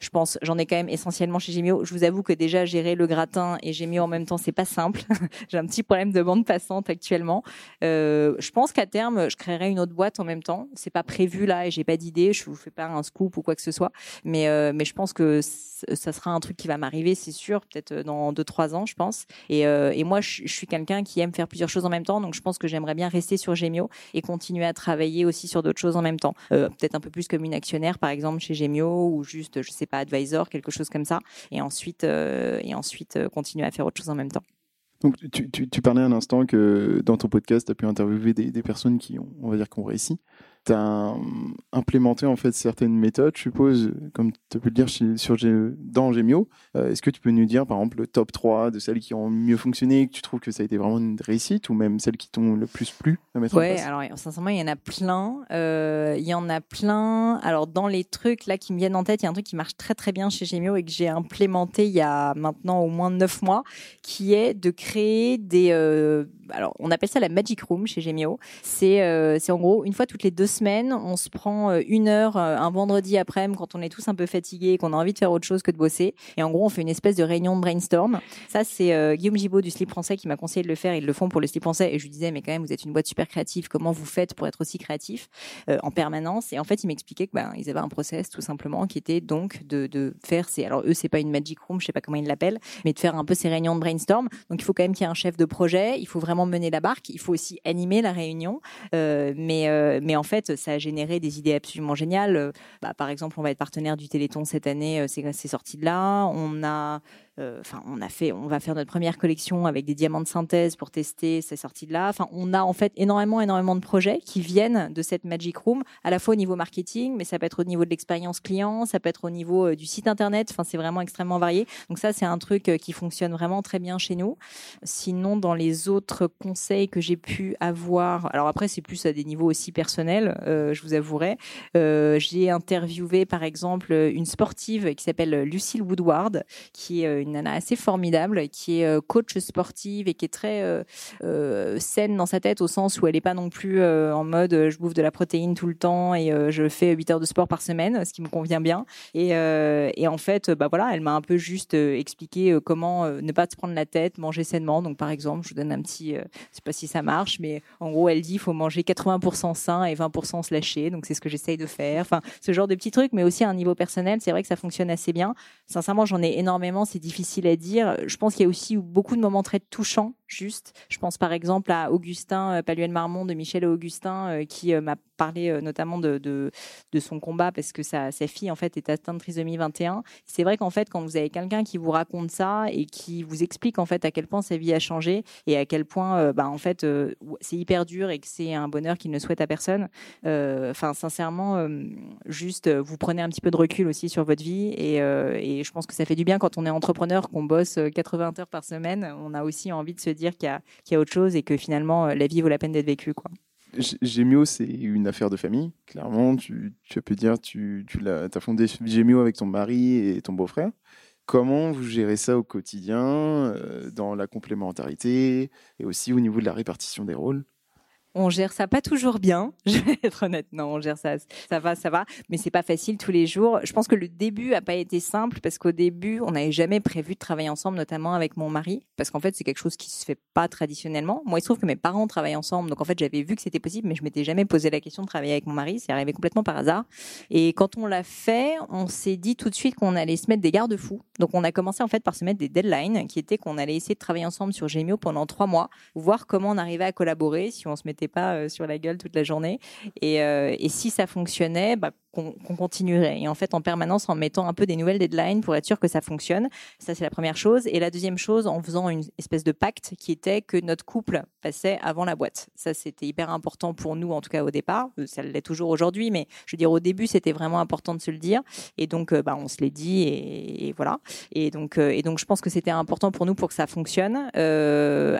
je pense, j'en ai quand même essentiellement chez Gemio. Je vous avoue que déjà gérer le gratin et Gemio en même temps, c'est pas simple. J'ai un petit problème de bande passante actuellement. Euh, je pense qu'à terme, je créerai une autre boîte en même temps. C'est pas prévu là et j'ai pas d'idée. Je vous fais pas un scoop ou quoi que ce soit, mais euh, mais je pense que ça sera un truc qui va m'arriver, c'est sûr, peut-être euh, dans deux trois ans, je pense. Et, euh, et moi, je, suis quelqu'un qui aime faire plusieurs choses en même temps, donc je pense que j'aimerais bien rester sur Gemio et continuer à travailler aussi sur d'autres choses en même temps. Peut-être un peu plus comme une actionnaire, par exemple, chez Gemio, ou juste, je sais pas, advisor, quelque chose comme ça, et ensuite, et ensuite continuer à faire autre chose en même temps. Donc, tu, tu, tu parlais un instant que dans ton podcast, tu as pu interviewer des, des, personnes qui ont, on va dire, qui ont réussi tu as implémenté en fait certaines méthodes, je suppose, comme tu peux le dire sur, dans Gemio. Euh, est-ce que tu peux nous dire, par exemple, le top 3 de celles qui ont mieux fonctionné, que tu trouves que ça a été vraiment une réussite, ou même celles qui t'ont le plus plu à mettre ouais, en place? alors sincèrement, il y en a plein. Euh, il y en a plein. Alors, dans les trucs là qui me viennent en tête, il y a un truc qui marche très très bien chez Gemio et que j'ai implémenté il y a maintenant au moins 9 mois, qui est de créer des... Euh, alors, on appelle ça la Magic Room chez Gemio. C'est euh, en gros, une fois toutes les deux semaines, on se prend euh, une heure euh, un vendredi après-midi quand on est tous un peu fatigués et qu'on a envie de faire autre chose que de bosser. Et en gros, on fait une espèce de réunion de brainstorm. Ça, c'est Guillaume Gibaud du Slip Français qui m'a conseillé de le faire. Ils le font pour le Slip Français. Et je lui disais, mais quand même, vous êtes une boîte super créative. Comment vous faites pour être aussi créatif en permanence? Et en fait, il m'expliquait que ben, ils avaient un process tout simplement qui était donc de, de faire ces. Alors eux, c'est pas une magic room, je sais pas comment ils l'appellent, mais de faire un peu ces réunions de brainstorm. Donc il faut quand même qu'il y ait un chef de projet. Il faut vraiment mener la barque. Il faut aussi animer la réunion. Euh, mais euh, mais en fait, ça a généré des idées absolument géniales. Bah, par exemple, on va être partenaire du Téléthon cette année. Euh, c'est sorti de là. On a euh, enfin, on a fait, on va faire notre première collection avec des diamants de synthèse pour tester, c'est sorti de là. Enfin, on a en fait énormément, énormément de projets qui viennent de cette Magic Room, à la fois au niveau marketing, mais ça peut être au niveau de l'expérience client, ça peut être au niveau euh, du site internet. Enfin, c'est vraiment extrêmement varié. Donc ça, c'est un truc euh, qui fonctionne vraiment très bien chez nous. Sinon, dans les autres conseils que j'ai pu avoir, alors après c'est plus à des niveaux aussi personnels, euh, je vous avouerai, euh, j'ai interviewé par exemple une sportive qui s'appelle Lucille Woodward, qui est une nana assez formidable, qui est coach sportive et qui est très saine dans sa tête au sens où elle n'est pas non plus en mode je bouffe de la protéine tout le temps et je fais 8 heures de sport par semaine, ce qui me convient bien. Et, en fait, bah voilà, elle m'a un peu juste expliqué comment ne pas se prendre la tête, manger sainement. Donc par exemple, je vous donne un petit, je sais pas si ça marche, mais en gros, elle dit il faut manger 80% sain et 20% slashé. Donc c'est ce que j'essaye de faire. Enfin, ce genre de petits trucs, mais aussi à un niveau personnel, c'est vrai que ça fonctionne assez bien. Sincèrement, j'en ai énormément. C'est difficile à dire. Je pense qu'il y a aussi beaucoup de moments très touchants juste. Je pense par exemple à Augustin euh, Paluel Marmont de Michel et Augustin euh, qui euh, m'a parlé notamment de, son combat parce que sa, sa fille en fait est atteinte de trisomie 21. C'est vrai qu'en fait quand vous avez quelqu'un qui vous raconte ça et qui vous explique en fait à quel point sa vie a changé et à quel point bah, en fait c'est hyper dur et que c'est un bonheur qu'il ne souhaite à personne. Enfin sincèrement juste vous prenez un petit peu de recul aussi sur votre vie et, et je pense que ça fait du bien quand on est entrepreneur qu'on bosse 80 heures par semaine. On a aussi envie de se dire qu'il y, a autre chose et que finalement, euh, la vie vaut la peine d'être vécue. Quoi. C'est une affaire de famille, clairement. Tu, tu peux dire, tu, tu as, fondé Gémio avec ton mari et ton beau-frère. Comment vous gérez ça au quotidien, euh, dans la complémentarité et aussi au niveau de la répartition des rôles? On gère ça pas toujours bien, je vais être honnête. Non, on gère ça, ça va, ça va, mais c'est pas facile tous les jours. Je pense que le début a pas été simple parce qu'au début, on n'avait jamais prévu de travailler ensemble, notamment avec mon mari, parce qu'en fait, c'est quelque chose qui se fait pas traditionnellement. Moi, il se trouve que mes parents travaillent ensemble, donc en fait, j'avais vu que c'était possible, mais je m'étais jamais posé la question de travailler avec mon mari. C'est arrivé complètement par hasard. Et quand on l'a fait, on s'est dit tout de suite qu'on allait se mettre des garde-fous. Donc, on a commencé en fait par se mettre des deadlines, qui étaient qu'on allait essayer de travailler ensemble sur Gemio pendant trois mois, voir comment on arrivait à collaborer, si on se mettait pas euh, sur la gueule toute la journée. Et, euh, si ça fonctionnait, bah, qu'on continuerait. Et en fait, en permanence, en mettant un peu des nouvelles deadlines pour être sûr que ça fonctionne. Ça, c'est la première chose. Et la deuxième chose, en faisant une espèce de pacte qui était que notre couple passait avant la boîte. Ça, c'était hyper important pour nous, en tout cas au départ. Euh, ça l'est toujours aujourd'hui, mais je veux dire, au début, c'était vraiment important de se le dire. Et donc, bah, on se l'est dit et, voilà. Et donc, je pense que c'était important pour nous pour que ça fonctionne.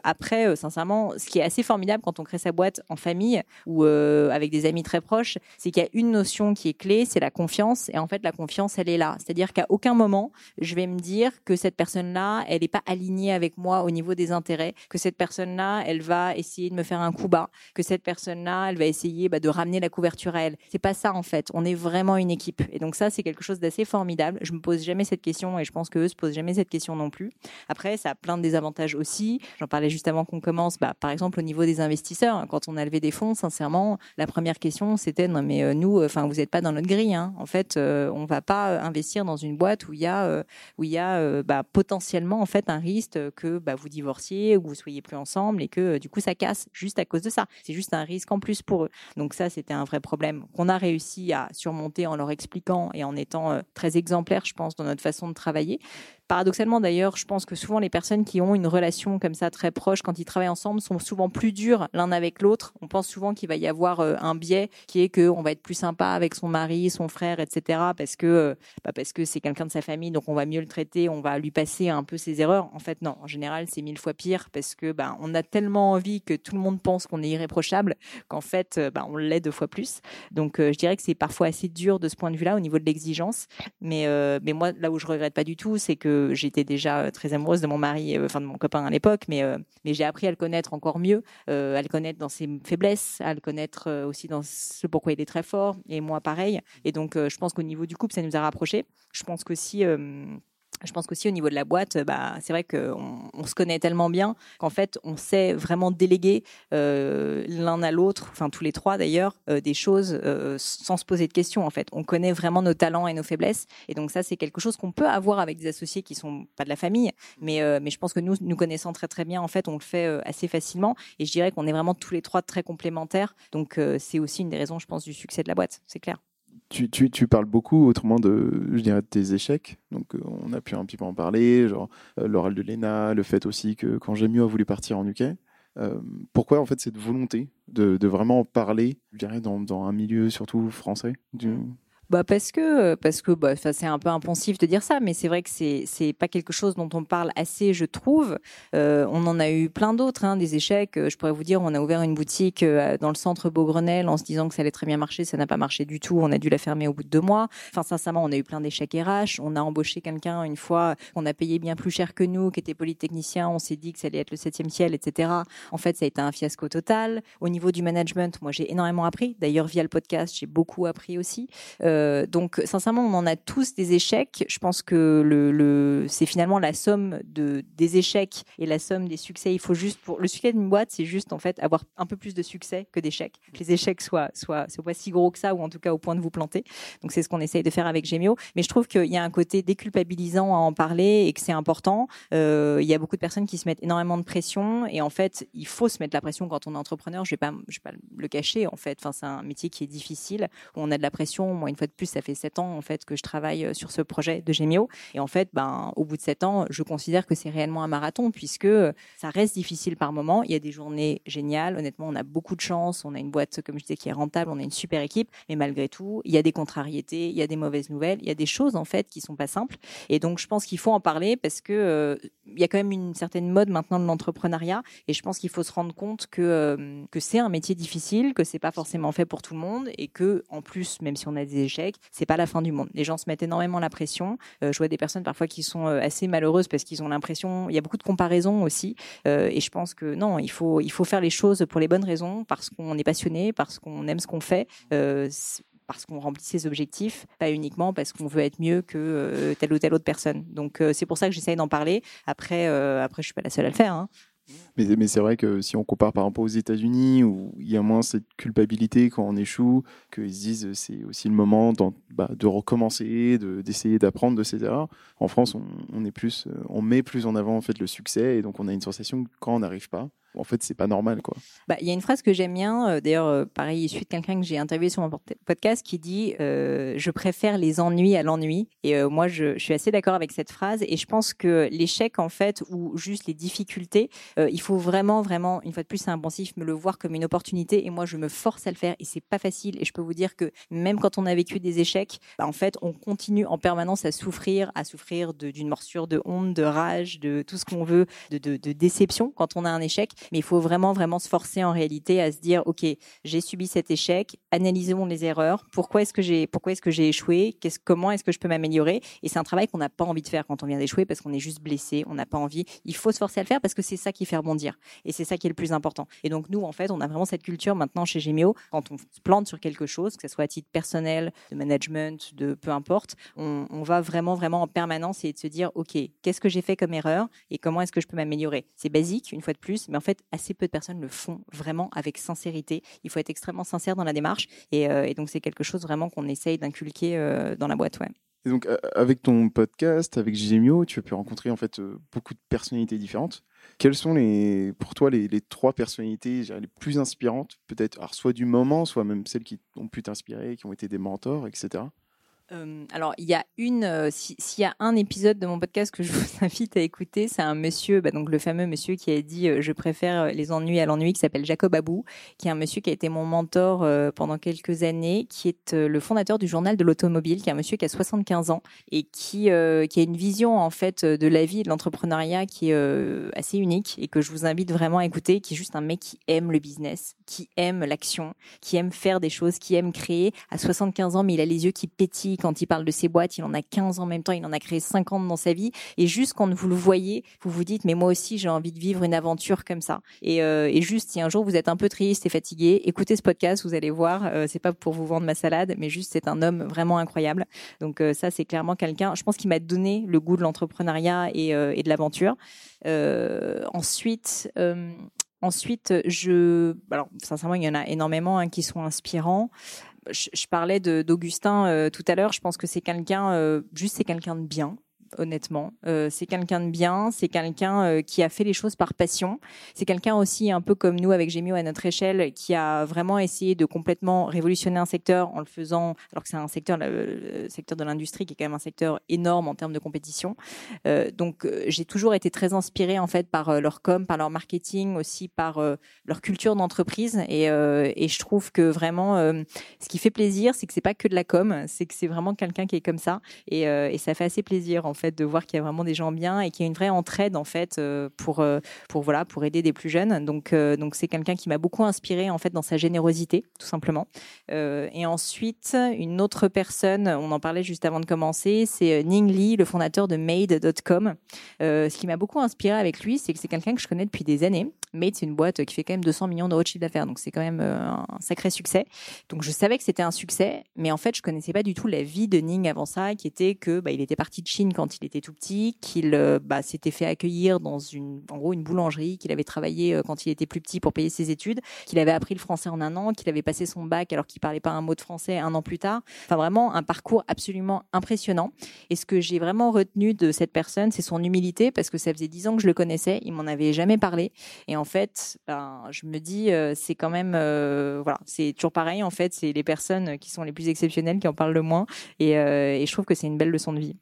Après, sincèrement, ce qui est assez formidable quand on crée sa boîte en famille, ou euh, avec des amis très proches, c'est qu'il y a une notion qui est clé, c'est la confiance. Et en fait, la confiance, elle est là. C'est-à-dire qu'à aucun moment, je vais me dire que cette personne-là, elle n'est pas alignée avec moi au niveau des intérêts, que cette personne-là, elle va essayer de me faire un coup bas, que cette personne-là, elle va essayer bah, de ramener la couverture à elle. C'est pas ça en fait. On est vraiment une équipe. Et donc ça, c'est quelque chose d'assez formidable. Je me pose jamais cette question et je pense que eux se posent jamais cette question non plus. Après, ça a plein de désavantages aussi. J'en parlais juste avant qu'on commence. Bah, par exemple, au niveau des investisseurs, quand on a levé des fonds, sincèrement, la première question, c'était non mais euh, nous, enfin vous n'êtes pas dans notre grille. Hein. En fait, euh, on va pas euh, investir dans une boîte où il y a où il y a bah, potentiellement en fait un risque que bah, vous divorciez ou vous soyez plus ensemble et que du coup ça casse juste à cause de ça. C'est juste un risque en plus pour eux. Donc ça, c'était un vrai problème qu'on a réussi à surmonter en leur expliquant et en étant très exemplaire, je pense, dans notre façon de travailler. Paradoxalement d'ailleurs, je pense que souvent les personnes qui ont une relation comme ça très proche quand ils travaillent ensemble sont souvent plus durs l'un avec l'autre. On pense souvent qu'il va y avoir euh, un biais qui est qu'on va être plus sympa avec son mari, son frère, etc. parce que euh, bah que c'est quelqu'un de sa famille, donc on va mieux le traiter, on va lui passer un peu ses erreurs. En fait, non. En général, c'est mille fois pire parce que bah, on a tellement envie que tout le monde pense qu'on est irréprochable qu'en fait, euh, bah, on l'est deux fois plus. Donc, je dirais que c'est parfois assez dur de ce point de vue-là au niveau de l'exigence. Mais mais moi, là où je regrette pas du tout, c'est que j'étais déjà euh, très amoureuse de mon mari, euh, enfin de mon copain à l'époque, mais, euh, mais j'ai appris à le connaître encore mieux, à le connaître dans ses faiblesses, à le connaître aussi dans ce pourquoi il est très fort, et moi pareil. Et donc, je pense qu'au niveau du couple, ça nous a rapprochés. Je pense qu'aussi je pense qu'aussi au niveau de la boîte, bah, c'est vrai qu'on on se connaît tellement bien qu'en fait, on sait vraiment déléguer euh, l'un à l'autre, enfin tous les trois d'ailleurs, euh, des choses euh, sans se poser de questions. En fait, on connaît vraiment nos talents et nos faiblesses, et donc ça, c'est quelque chose qu'on peut avoir avec des associés qui sont pas de la famille, mais mais je pense que nous, nous connaissant très très bien, en fait, on le fait assez facilement, et je dirais qu'on est vraiment tous les trois très complémentaires. Donc c'est aussi une des raisons, je pense, du succès de la boîte. C'est clair tu, parles beaucoup autrement de, je dirais, tes échecs. Donc, euh, on a pu un petit peu en parler, genre euh, l'oral de l'ENA, le fait aussi que quand Jamio a voulu partir en UK, euh, pourquoi en fait cette volonté de, de, vraiment parler, je dirais, dans, un milieu surtout français. Bah parce que parce que bah c'est un peu impensif de dire ça, mais c'est vrai que c'est c'est pas quelque chose dont on parle assez, je trouve. Euh, on en a eu plein d'autres, hein, des échecs. Je pourrais vous dire, on a ouvert une boutique euh, dans le centre Beaugrenelle en se disant que ça allait très bien marcher, ça n'a pas marché du tout. On a dû la fermer au bout de deux mois. Enfin sincèrement, on a eu plein d'échecs RH. On a embauché quelqu'un une fois qu'on a payé bien plus cher que nous, qui était polytechnicien. On s'est dit que ça allait être le septième ciel, etc. En fait, ça a été un fiasco total. Au niveau du management, moi j'ai énormément appris. D'ailleurs via le podcast, j'ai beaucoup appris aussi. Euh, euh, donc, sincèrement, on en a tous des échecs. Je pense que c'est finalement la somme de, des échecs et la somme des succès. Il faut juste, pour le succès d'une boîte, c'est juste en fait avoir un peu plus de succès que d'échecs. Que les échecs soient, soient, soient si gros que ça, ou en tout cas au point de vous planter. Donc, c'est ce qu'on essaye de faire avec Gemio. Mais je trouve qu'il y a un côté déculpabilisant à en parler et que c'est important. Euh, il y a beaucoup de personnes qui se mettent énormément de pression et en fait, il faut se mettre la pression quand on est entrepreneur. Je vais pas, je vais pas le cacher en fait. Enfin, c'est un métier qui est difficile où on a de la pression. Moi, une fois de plus, ça fait sept ans en fait que je travaille euh, sur ce projet de Gemio. Et en fait, ben, au bout de sept ans, je considère que c'est réellement un marathon puisque euh, ça reste difficile par moment. Il y a des journées géniales. Honnêtement, on a beaucoup de chance. On a une boîte, comme je disais, qui est rentable. On a une super équipe. Mais malgré tout, il y a des contrariétés, il y a des mauvaises nouvelles, il y a des choses en fait qui sont pas simples. Et donc, je pense qu'il faut en parler parce que euh, il y a quand même une certaine mode maintenant de l'entrepreneuriat. Et je pense qu'il faut se rendre compte que que c'est un métier difficile, que c'est pas forcément fait pour tout le monde et que en plus, même si on a des échecs, c'est pas la fin du monde. Les gens se mettent énormément la pression. Euh, je vois des personnes parfois qui sont euh, assez malheureuses parce qu'ils ont l'impression, il y a beaucoup de comparaisons aussi. Euh, et je pense que non, il faut, il faut faire les choses pour les bonnes raisons, parce qu'on est passionné, parce qu'on aime ce qu'on fait. parce qu'on remplit ses objectifs, pas uniquement parce qu'on veut être mieux que telle ou telle autre personne. Donc c'est pour ça que j'essaye d'en parler. Après, après, je suis pas la seule à le faire. Hein. Mais, c'est vrai que si on compare par rapport aux États-Unis, où il y a moins cette culpabilité quand on échoue, qu'ils se disent c'est aussi le moment bah, de recommencer, d'essayer d'apprendre de ses erreurs. En France, on, est plus, on met plus en avant en fait le succès, et donc on a une sensation que quand on n'arrive pas, en fait, c'est pas normal, quoi. Bah, il y a une phrase que j'aime bien, euh, d'ailleurs, euh, pareil, issue de quelqu'un que j'ai interviewé sur mon podcast, qui dit euh, Je préfère les ennuis à l'ennui. Et moi, je, suis assez d'accord avec cette phrase. Et je pense que l'échec, en fait, ou juste les difficultés, il faut vraiment, vraiment, une fois de plus, c'est un me le voir comme une opportunité. Et moi, je me force à le faire. Et c'est pas facile. Et je peux vous dire que même quand on a vécu des échecs, bah, en fait, on continue en permanence à souffrir, à souffrir d'une morsure de honte, de rage, de tout ce qu'on veut, de déception quand on a un échec mais il faut vraiment, vraiment se forcer en réalité à se dire, OK, j'ai subi cet échec, analysons les erreurs, pourquoi est-ce que j'ai, pourquoi est-ce que j'ai échoué, comment est-ce que je peux m'améliorer? Et c'est un travail qu'on n'a pas envie de faire quand on vient d'échouer parce qu'on est juste blessé, on n'a pas envie. Il faut se forcer à le faire parce que c'est ça qui fait rebondir. Et c'est ça qui est le plus important. Et donc, nous, en fait, on a vraiment cette culture maintenant chez Gemio, quand on se plante sur quelque chose, que ce soit à titre personnel, de management, de peu importe, on, on va vraiment, vraiment en permanence et de se dire, OK, qu'est-ce que j'ai fait comme erreur et comment est-ce que je peux m'améliorer? C'est basique, une fois de plus, mais en fait, assez peu de personnes le font vraiment avec sincérité. Il faut être extrêmement sincère dans la démarche. Et, euh, donc, c'est quelque chose vraiment qu'on essaye d'inculquer euh, dans la boîte. Ouais. Et donc, avec ton podcast, avec Gemio, tu as pu rencontrer en fait euh, beaucoup de personnalités différentes. Quelles sont les, pour toi les, les trois personnalités les plus inspirantes, peut-être, soit du moment, soit même celles qui ont pu t'inspirer, qui ont été des mentors, etc. Euh, alors, il y a une, euh, s'il y a un épisode de mon podcast que je vous invite à écouter, c'est un monsieur, bah, donc le fameux monsieur qui a dit euh, je préfère les ennuis à l'ennui, qui s'appelle Jacob Abou, qui est un monsieur qui a été mon mentor pendant quelques années, qui est le fondateur du journal de l'automobile, qui est un monsieur qui a 75 ans et qui, qui a une vision en fait de la vie et de l'entrepreneuriat qui est assez unique et que je vous invite vraiment à écouter, qui est juste un mec qui aime le business, qui aime l'action, qui aime faire des choses, qui aime créer. À 75 ans, mais il a les yeux qui pétillent quand il parle de ses boîtes, il en a 15 en même temps, il en a créé 50 dans sa vie. Et juste quand vous le voyez, vous vous dites, mais moi aussi, j'ai envie de vivre une aventure comme ça. Et, euh, et, juste, si un jour vous êtes un peu triste et fatigué, écoutez ce podcast, vous allez voir, euh, c'est pas pour vous vendre ma salade, mais juste, c'est un homme vraiment incroyable. Donc euh, ça, c'est clairement quelqu'un, je pense qu'il m'a donné le goût de l'entrepreneuriat et, euh, et, de l'aventure. ensuite, Ensuite, je, alors sincèrement, il y en a énormément hein, qui sont inspirants je, parlais d'Augustin euh, tout à l'heure. Je pense que c'est quelqu'un, euh, juste c'est quelqu'un de bien. Honnêtement. Euh, c'est quelqu'un de bien, c'est quelqu'un euh, qui a fait les choses par passion. C'est quelqu'un aussi, un peu comme nous avec Gemio à notre échelle, qui a vraiment essayé de complètement révolutionner un secteur en le faisant, alors que c'est un secteur, le secteur de l'industrie qui est quand même un secteur énorme en termes de compétition. Euh, donc j'ai toujours été très inspirée en fait par leur com, par leur marketing, aussi par leur culture d'entreprise. Et, je trouve que vraiment, ce qui fait plaisir, c'est que c'est pas que de la com, c'est que c'est vraiment quelqu'un qui est comme ça. Et, et ça fait assez plaisir en de voir qu'il y a vraiment des gens bien et qu'il y a une vraie entraide en fait euh, pour euh, pour voilà pour aider des plus jeunes. Donc euh, donc c'est quelqu'un qui m'a beaucoup inspiré en fait dans sa générosité tout simplement. et ensuite une autre personne, on en parlait juste avant de commencer, c'est Ning Lee, le fondateur de Made.com. ce qui m'a beaucoup inspiré avec lui, c'est que c'est quelqu'un que je connais depuis des années. Made c'est une boîte qui fait quand même 200 millions d'euros de chiffre d'affaires, donc c'est quand même un sacré succès. Donc je savais que c'était un succès, mais en fait je connaissais pas du tout la vie de Ning avant ça, qui était que bah, il était parti de Chine quand il était tout petit, qu'il euh, bah, s'était fait accueillir dans une, en gros, une boulangerie, qu'il avait travaillé euh, quand il était plus petit pour payer ses études, qu'il avait appris le français en un an, qu'il avait passé son bac alors qu'il parlait pas un mot de français un an plus tard. Enfin, vraiment un parcours absolument impressionnant. Et ce que j'ai vraiment retenu de cette personne, c'est son humilité, parce que ça faisait dix ans que je le connaissais, il m'en avait jamais parlé. Et en fait, ben, je me dis, euh, c'est quand même, voilà, c'est toujours pareil. En fait, c'est les personnes qui sont les plus exceptionnelles qui en parlent le moins. Et je trouve que c'est une belle leçon de vie.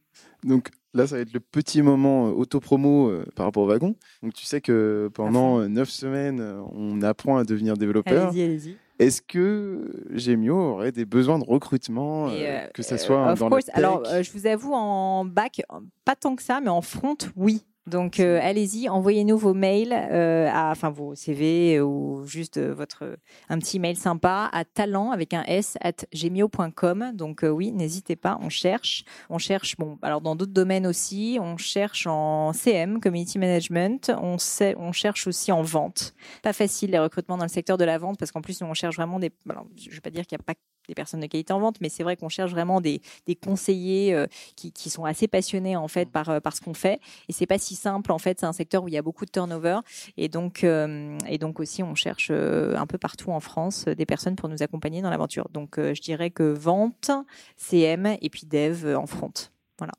Donc là, ça va être le petit moment euh, auto-promo euh, par rapport au wagon. Donc tu sais que pendant euh, neuf semaines, on apprend à devenir développeur. Allez-y, allez-y. Est-ce que Gemio aurait des besoins de recrutement, que ce soit dans le tech Alors, je vous avoue, en bac, pas tant que ça, mais en front, oui. Donc euh, allez-y, envoyez-nous vos mails, euh, à, enfin vos CV ou juste euh, votre un petit mail sympa à talent avec un s at gemio.com. Donc oui, n'hésitez pas, on cherche, on cherche. Bon, alors dans d'autres domaines aussi, on cherche en CM, community management, on sait, on cherche aussi en vente. Pas facile les recrutements dans le secteur de la vente parce qu'en plus nous on cherche vraiment des. Alors, je vais pas dire qu'il n'y a pas des personnes de qualité en vente, mais c'est vrai qu'on cherche vraiment des, des conseillers qui, qui, sont assez passionnés en fait par, par ce qu'on fait. Et c'est pas si simple. En fait, c'est un secteur où il y a beaucoup de turnover. Et donc, euh, et donc aussi, on cherche euh, un peu partout en France euh, des personnes pour nous accompagner dans l'aventure. Donc, je dirais que vente, CM et puis dev en front. Voilà.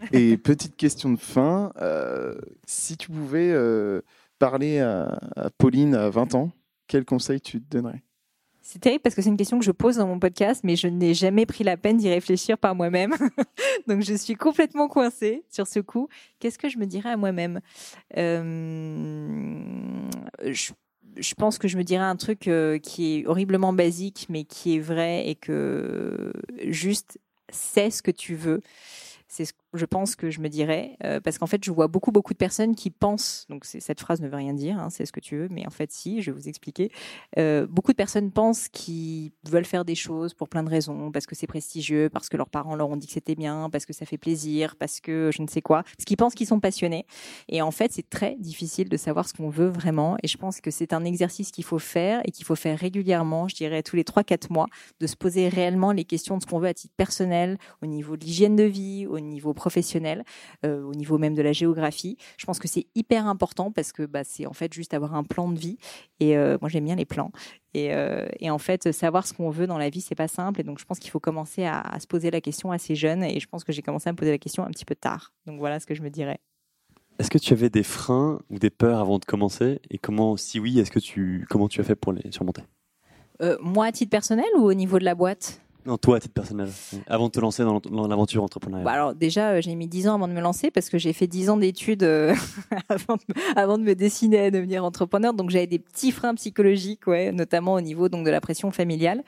Et petite question de fin, si tu pouvais parler à, à Pauline à 20 ans, quel conseil tu te donnerais? C'est terrible parce que c'est une question que je pose dans mon podcast, mais je n'ai jamais pris la peine d'y réfléchir par moi-même. Donc je suis complètement coincée sur ce coup. Qu'est-ce que je me dirais à moi-même? Euh, je, pense que je me dirais un truc euh, qui est horriblement basique, mais qui est vrai et que juste sais ce que tu veux. C'est ce je pense que je me dirais, euh, parce qu'en fait, je vois beaucoup, beaucoup de personnes qui pensent, donc cette phrase ne veut rien dire, hein, c'est ce que tu veux, mais en fait, si, je vais vous expliquer. Euh, beaucoup de personnes pensent qu'ils veulent faire des choses pour plein de raisons, parce que c'est prestigieux, parce que leurs parents leur ont dit que c'était bien, parce que ça fait plaisir, parce que je ne sais quoi, parce qu'ils pensent qu'ils sont passionnés. Et en fait, c'est très difficile de savoir ce qu'on veut vraiment, et je pense que c'est un exercice qu'il faut faire et qu'il faut faire régulièrement, je dirais tous les 3-4 mois, de se poser réellement les questions de ce qu'on veut à titre personnel, au niveau de l'hygiène de vie, au niveau professionnel, euh, au niveau même de la géographie. Je pense que c'est hyper important parce que bah, c'est en fait juste avoir un plan de vie. Et euh, moi, j'aime bien les plans. Et, euh, et, en fait, savoir ce qu'on veut dans la vie, c'est pas simple. Et donc, je pense qu'il faut commencer à, à, se poser la question assez jeune. Et je pense que j'ai commencé à me poser la question un petit peu tard. Donc, voilà ce que je me dirais. Est-ce que tu avais des freins ou des peurs avant de commencer? Et comment, si oui, est-ce que tu, comment tu as fait pour les surmonter? Moi, à titre personnel ou au niveau de la boîte? Non, toi, à titre personnel, avant de te lancer dans l'aventure entrepreneuriale. Bah alors déjà, euh, j'ai mis 10 ans avant de me lancer parce que j'ai fait 10 ans d'études euh, avant, de me dessiner à devenir entrepreneur. Donc j'avais des petits freins psychologiques, ouais, notamment au niveau donc de la pression familiale.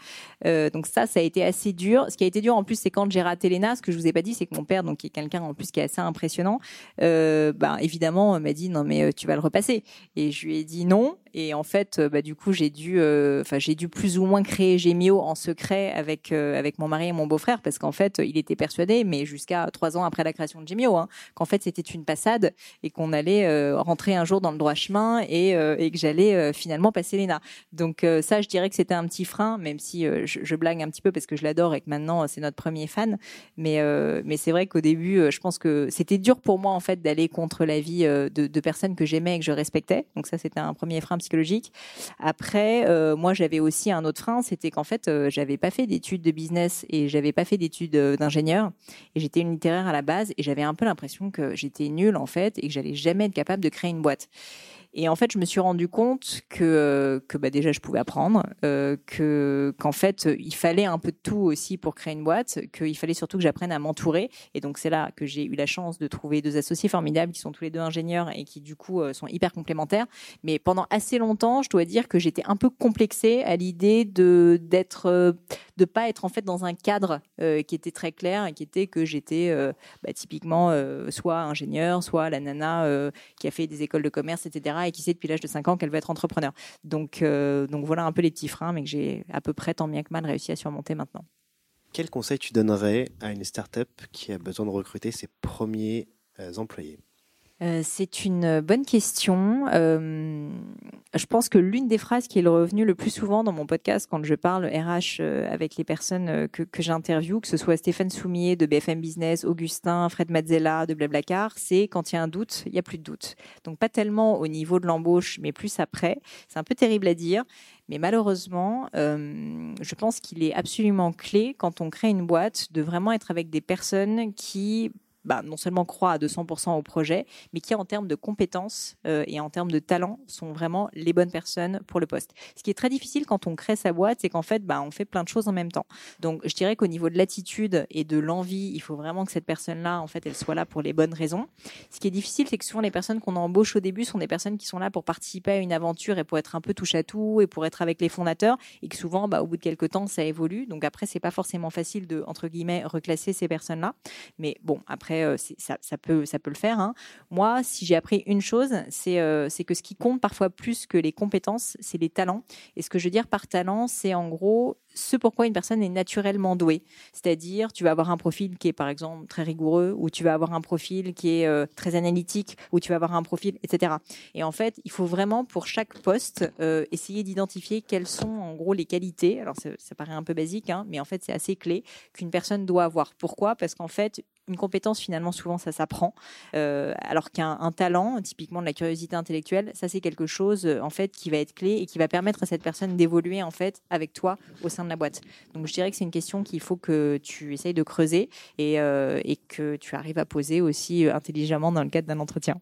Euh, donc ça, ça a été assez dur. Ce qui a été dur en plus, c'est quand j'ai raté l'ENA. Ce que je vous ai pas dit, c'est que mon père, donc qui est quelqu'un en plus qui est assez impressionnant, bah, évidemment m'a dit non mais tu vas le repasser. Et je lui ai dit non. Et en fait, bah, du coup, j'ai dû, enfin j'ai dû plus ou moins créer Gemio en secret avec euh, avec mon mari et mon beau-frère parce qu'en fait, il était persuadé, mais jusqu'à trois ans après la création de Jimio, hein, qu'en fait c'était une passade et qu'on allait euh, rentrer un jour dans le droit chemin et, euh, que j'allais finalement passer l'ENA. Donc ça, je dirais que c'était un petit frein, même si je, blague un petit peu parce que je l'adore et que maintenant c'est notre premier fan. Mais mais c'est vrai qu'au début, je pense que c'était dur pour moi en fait d'aller contre la vie de, de personnes que j'aimais et que je respectais. Donc ça, c'était un premier frein psychologique. Après, euh, moi, j'avais aussi un autre frein, c'était qu'en fait, euh, j'avais pas fait d'études de business et j'avais pas fait d'études euh, d'ingénieur. Et j'étais une littéraire à la base et j'avais un peu l'impression que j'étais nulle en fait et que j'allais jamais être capable de créer une boîte. Et en fait, je me suis rendu compte que, que bah, déjà, je pouvais apprendre, euh, que qu'en fait, il fallait un peu de tout aussi pour créer une boîte, qu'il fallait surtout que j'apprenne à m'entourer. Et donc, c'est là que j'ai eu la chance de trouver deux associés formidables qui sont tous les deux ingénieurs et qui, du coup, euh, sont hyper complémentaires. Mais pendant assez longtemps, je dois dire que j'étais un peu complexée à l'idée de d'être, euh, de pas être en fait dans un cadre euh, qui était très clair qui était que j'étais euh, bah, typiquement euh, soit ingénieur, soit la nana euh, qui a fait des écoles de commerce, etc. et qui sait depuis l'âge de 5 ans qu'elle veut être entrepreneur. Donc, euh, donc voilà un peu les petits freins, mais que j'ai à peu près tant bien que mal réussi à surmonter maintenant. Quel conseil tu donnerais à une start-up qui a besoin de recruter ses premiers euh, employés? Euh, c'est une bonne question. Euh, je pense que l'une des phrases qui est le revenu le plus souvent dans mon podcast quand je parle RH euh, avec les personnes euh, que, que j'interviewe, que ce soit Stéphane Soumier de BFM Business, Augustin, Fred Mazzella de Blablacar, c'est quand il y a un doute, il y a plus de doute. Donc pas tellement au niveau de l'embauche, mais plus après. C'est un peu terrible à dire, mais malheureusement, euh, je pense qu'il est absolument clé quand on crée une boîte de vraiment être avec des personnes qui bah, non seulement croient à 200% au projet, mais qui en termes de compétences euh, et en termes de talent sont vraiment les bonnes personnes pour le poste. Ce qui est très difficile quand on crée sa boîte, c'est qu'en fait, bah, on fait plein de choses en même temps. Donc, je dirais qu'au niveau de l'attitude et de l'envie, il faut vraiment que cette personne-là, en fait, elle soit là pour les bonnes raisons. Ce qui est difficile, c'est que souvent les personnes qu'on embauche au début sont des personnes qui sont là pour participer à une aventure et pour être un peu touche à tout et pour être avec les fondateurs et que souvent, bah, au bout de quelques temps, ça évolue. Donc après, c'est pas forcément facile de entre guillemets reclasser ces personnes-là. Mais bon, après, euh, ça, peut, ça peut le faire. hein. Moi, si j'ai appris une chose, euh, c'est que ce qui compte parfois plus que les compétences, c'est les talents. Et ce que je veux dire par talent, c'est en gros ce pourquoi une personne est naturellement douée. C'est-à-dire, tu vas avoir un profil qui est par exemple très rigoureux, ou tu vas avoir un profil qui est euh, très analytique, ou tu vas avoir un profil, etc. Et en fait, il faut vraiment pour chaque poste euh, essayer d'identifier quelles sont en gros les qualités. Alors ça, paraît un peu basique, hein, mais en fait c'est assez clé qu'une personne doit avoir. Pourquoi? Parce qu'en fait, une compétence finalement souvent ça s'apprend, euh, alors qu'un un talent, typiquement de la curiosité intellectuelle, ça c'est quelque chose en fait qui va être clé et qui va permettre à cette personne d'évoluer en fait avec toi au sein de la boîte. Donc je dirais que c'est une question qu'il faut que tu essayes de creuser et, euh, et que tu arrives à poser aussi euh, intelligemment dans le cadre d'un entretien.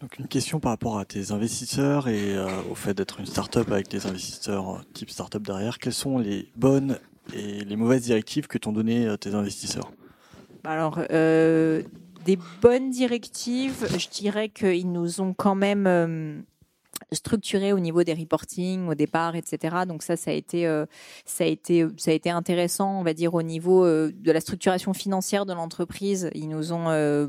Donc une question par rapport à tes investisseurs et euh, au fait d'être une start-up avec des investisseurs type start-up derrière. Quelles sont les bonnes et les mauvaises directives que t'ont donné euh, tes investisseurs? Alors, euh, des bonnes directives, je dirais qu'ils nous ont quand même structuré au niveau des reporting au départ, etc. Donc ça, ça a été, euh, ça a été, ça a été intéressant, on va dire au niveau euh, de la structuration financière de l'entreprise. Ils nous ont euh,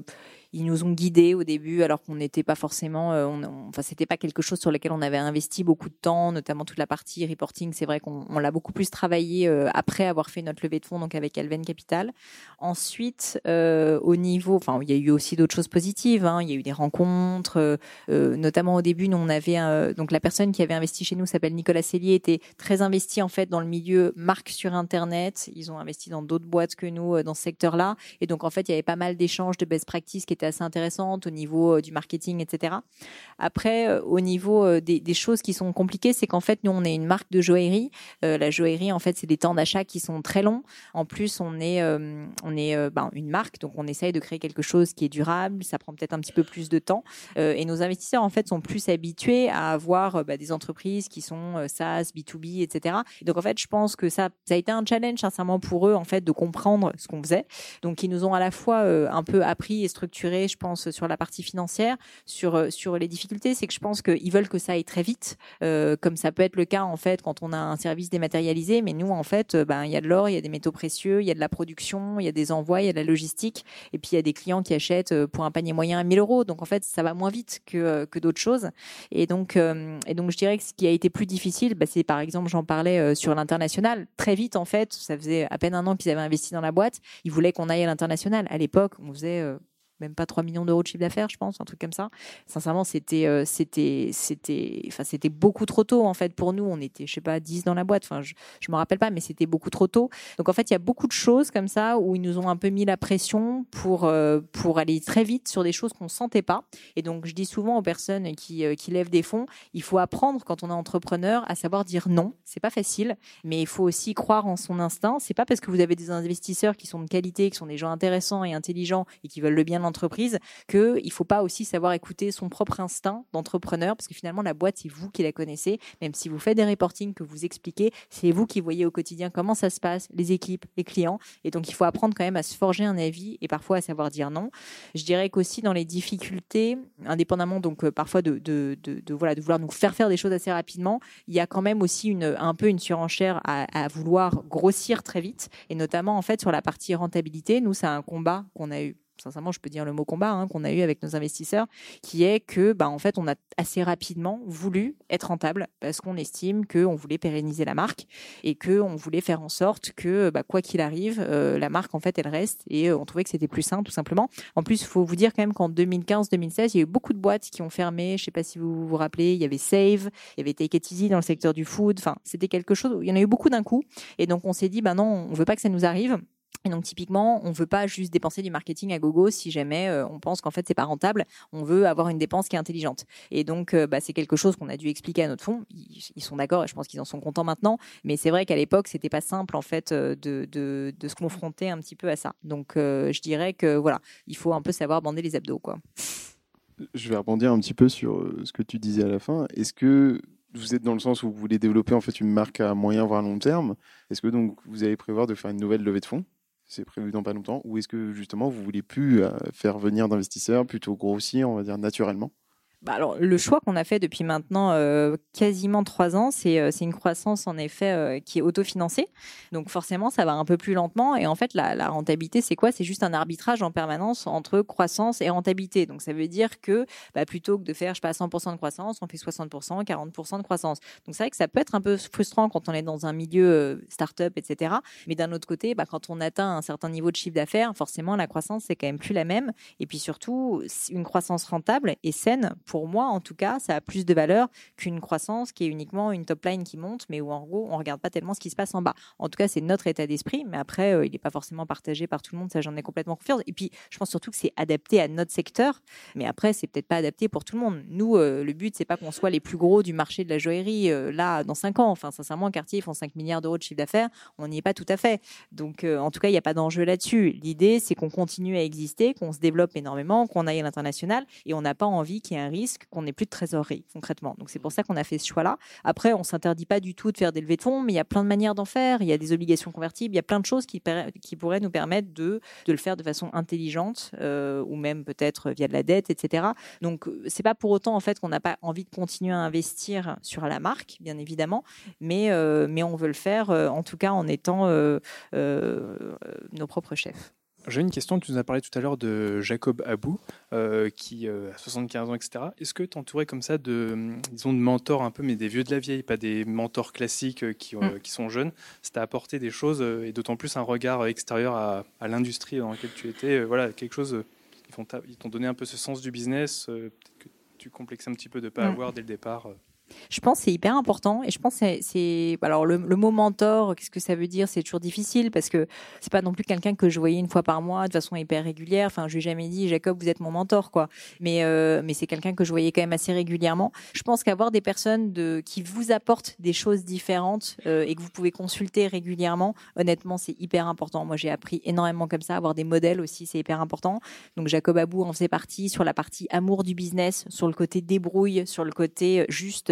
ils nous ont guidés au début, alors qu'on n'était pas forcément, euh, on, on- enfin c'était pas quelque chose sur lequel on avait investi beaucoup de temps, notamment toute la partie reporting. C'est vrai qu'on on l'a beaucoup plus travaillé euh, après avoir fait notre levée de fonds, donc avec Alven Capital. Ensuite, euh, au niveau, enfin, il y a eu aussi d'autres choses positives. hein. Il y a eu des rencontres, notamment au début, nous on avait donc la personne qui avait investi chez nous s'appelle Nicolas Cellier, était très investi en fait dans le milieu marque sur internet. Ils ont investi dans d'autres boîtes que nous dans ce secteur-là, et donc en fait il y avait pas mal d'échanges de best practices qui étaient assez intéressantes au niveau euh, du marketing, etc. Après, euh, au niveau euh, des, choses qui sont compliquées, c'est qu'en fait nous on est une marque de joaillerie. La joaillerie en fait c'est des temps d'achat qui sont très longs. En plus on est on est ben, une marque, donc on essaye de créer quelque chose qui est durable. Ça prend peut-être un petit peu plus de temps. Et nos investisseurs, en fait, sont plus habitués à avoir bah, des entreprises qui sont SaaS, B2B, etc. Et donc, en fait, je pense que ça, a été un challenge, sincèrement, pour eux, en fait, de comprendre ce qu'on faisait. Donc, ils nous ont à la fois un peu appris et structuré, je pense, sur la partie financière, sur, euh, sur les difficultés. C'est que je pense qu'ils veulent que ça aille très vite, euh, comme ça peut être le cas, en fait, quand on a un service dématérialisé. Mais nous, en fait, euh, ben, il y a de l'or, il y a des métaux précieux, il y a de la production, il y a des envois, il y a de la logistique. Et puis, il y a des clients qui achètent pour un panier moyen à 1000 euros. Donc, en fait, ça va moins vite que, que d'autres choses. Et donc, et donc, je dirais que ce qui a été plus difficile, bah, c'est par exemple, j'en parlais sur l'international. Très vite, en fait, ça faisait à peine un an qu'ils avaient investi dans la boîte. Ils voulaient qu'on aille à l'international. À l'époque, on faisait même pas 3 millions d'euros de chiffre d'affaires, je pense, un truc comme ça. Sincèrement, c'était, euh, c'était, c'était, enfin, c'était beaucoup trop tôt en fait pour nous. On était, je sais pas, 10 dans la boîte. Enfin, je, je me rappelle pas, mais c'était beaucoup trop tôt. Donc en fait, il y a beaucoup de choses comme ça où ils nous ont un peu mis la pression pour euh, pour aller très vite sur des choses qu'on sentait pas. Et donc je dis souvent aux personnes qui euh, qui lèvent des fonds, il faut apprendre quand on est entrepreneur à savoir dire non. C'est pas facile, mais il faut aussi croire en son instinct. C'est pas parce que vous avez des investisseurs qui sont de qualité, qui sont des gens intéressants et intelligents et qui veulent le bien l'entreprise que il faut pas aussi savoir écouter son propre instinct d'entrepreneur parce que finalement la boîte c'est vous qui la connaissez. Même si vous faites des reportings que vous expliquez, c'est vous qui voyez au quotidien comment ça se passe, les équipes, les clients. Et donc il faut apprendre quand même à se forger un avis et parfois à savoir dire non. Je dirais qu'aussi dans les difficultés, indépendamment donc euh, parfois de, de, de, de, voilà de vouloir nous faire faire des choses assez rapidement, il y a quand même aussi une un peu une surenchère à, à vouloir grossir très vite et notamment en fait sur la partie rentabilité. Nous c'est un combat qu'on a eu sincèrement, je peux dire le mot combat hein, qu'on a eu avec nos investisseurs, qui est que, bah, en fait, on a assez rapidement voulu être rentable parce qu'on estime qu'on voulait pérenniser la marque et qu'on voulait faire en sorte que, bah, quoi qu'il arrive, euh, la marque, en fait, elle reste et euh, on trouvait que c'était plus sain, tout simplement. En plus, il faut vous dire quand même qu'en 2015-2016, il y a eu beaucoup de boîtes qui ont fermé. Je sais pas si vous vous rappelez, il y avait Save, il y avait Take It Easy dans le secteur du food. Enfin, c'était quelque chose, il y en a eu beaucoup d'un coup. Et donc, on s'est dit, bah non, on veut pas que ça nous arrive. Et donc typiquement, on veut pas juste dépenser du marketing à gogo si jamais euh, on pense qu'en fait c'est pas rentable. On veut avoir une dépense qui est intelligente. Et donc euh, bah, c'est quelque chose qu'on a dû expliquer à notre fonds. Ils, sont d'accord et je pense qu'ils en sont contents maintenant. Mais c'est vrai qu'à l'époque c'était pas simple en fait euh, de, se confronter un petit peu à ça. Donc je dirais que voilà, il faut un peu savoir bander les abdos. Je vais rebondir un petit peu sur ce que tu disais à la fin. Est-ce que vous êtes dans le sens où vous voulez développer en fait une marque à moyen voire long terme? Est-ce que donc vous allez prévoir de faire une nouvelle levée de fonds? C'est prévu dans pas longtemps Ou est-ce que justement vous voulez plus euh, faire venir d'investisseurs, plutôt grossir, on va dire naturellement? Bah alors, le choix qu'on a fait depuis maintenant euh, quasiment trois ans, c'est euh, une croissance en effet euh, qui est autofinancée. Donc forcément, ça va un peu plus lentement. Et en fait, la, rentabilité, c'est quoi? C'est juste un arbitrage en permanence entre croissance et rentabilité. Donc ça veut dire que bah, plutôt que de faire, je sais pas, 100% de croissance, on fait 60%, 40% de croissance. Donc c'est vrai que ça peut être un peu frustrant quand on est dans un milieu start-up, etc. Mais d'un autre côté, bah, quand on atteint un certain niveau de chiffre d'affaires, forcément, la croissance, c'est quand même plus la même. Et puis surtout, une croissance rentable et saine pour moi, en tout cas, ça a plus de valeur qu'une croissance qui est uniquement une top line qui monte, mais où en gros, on regarde pas tellement ce qui se passe en bas. En tout cas, c'est notre état d'esprit, mais après, euh, il n'est pas forcément partagé par tout le monde, ça j'en ai complètement confiance. Et puis, je pense surtout que c'est adapté à notre secteur, mais après, c'est peut-être pas adapté pour tout le monde. Nous, euh, le but, c'est pas qu'on soit les plus gros du marché de la joaillerie euh, là dans 5 ans. Enfin, sincèrement, Cartier, ils font 5 milliards d'euros de chiffre d'affaires, on n'y est pas tout à fait. Donc, en tout cas, il n'y a pas d'enjeu là-dessus. L'idée, c'est qu'on continue à exister, qu'on se développe énormément, qu'on aille à l'international, et on n'a pas envie qu'il y qu'on n'ait plus de trésorerie concrètement. Donc c'est pour ça qu'on a fait ce choix-là. Après, on s'interdit pas du tout de faire des levées de fonds, mais il y a plein de manières d'en faire. Il y a des obligations convertibles, il y a plein de choses qui, qui pourraient nous permettre de, de le faire de façon intelligente euh, ou même peut-être via de la dette, etc. Donc c'est pas pour autant en fait qu'on n'a pas envie de continuer à investir sur la marque, bien évidemment, mais euh, mais on veut le faire euh, en tout cas en étant nos propres chefs. J'ai une question, tu nous as parlé tout à l'heure de Jacob Abou, euh, qui euh, a 75 ans, etc. Est-ce que tu entouré comme ça de, disons, de mentors un peu, mais des vieux de la vieille, pas des mentors classiques euh, qui, Mm. qui sont jeunes? Ça t'a apporté des choses, et d'autant plus un regard extérieur à, à l'industrie dans laquelle tu étais, voilà, quelque chose, ils t'ont donné un peu ce sens du business, peut-être que tu complexes un petit peu de ne pas Mm. avoir dès le départ. Je pense c'est hyper important et je pense c'est- alors le, mot mentor, qu'est-ce que ça veut dire? C'est toujours difficile parce que c'est pas non plus quelqu'un que je voyais une fois par mois de façon hyper régulière. Enfin, je lui ai jamais dit Jacob, vous êtes mon mentor, quoi. Mais euh, mais c'est quelqu'un que je voyais quand même assez régulièrement. Je pense qu'avoir des personnes qui vous apportent des choses différentes euh, et que vous pouvez consulter régulièrement, honnêtement, c'est hyper important. Moi, j'ai appris énormément comme ça. Avoir des modèles aussi, c'est hyper important. Donc Jacob Abou en faisait partie sur la partie amour du business, sur le côté débrouille, sur le côté euh, juste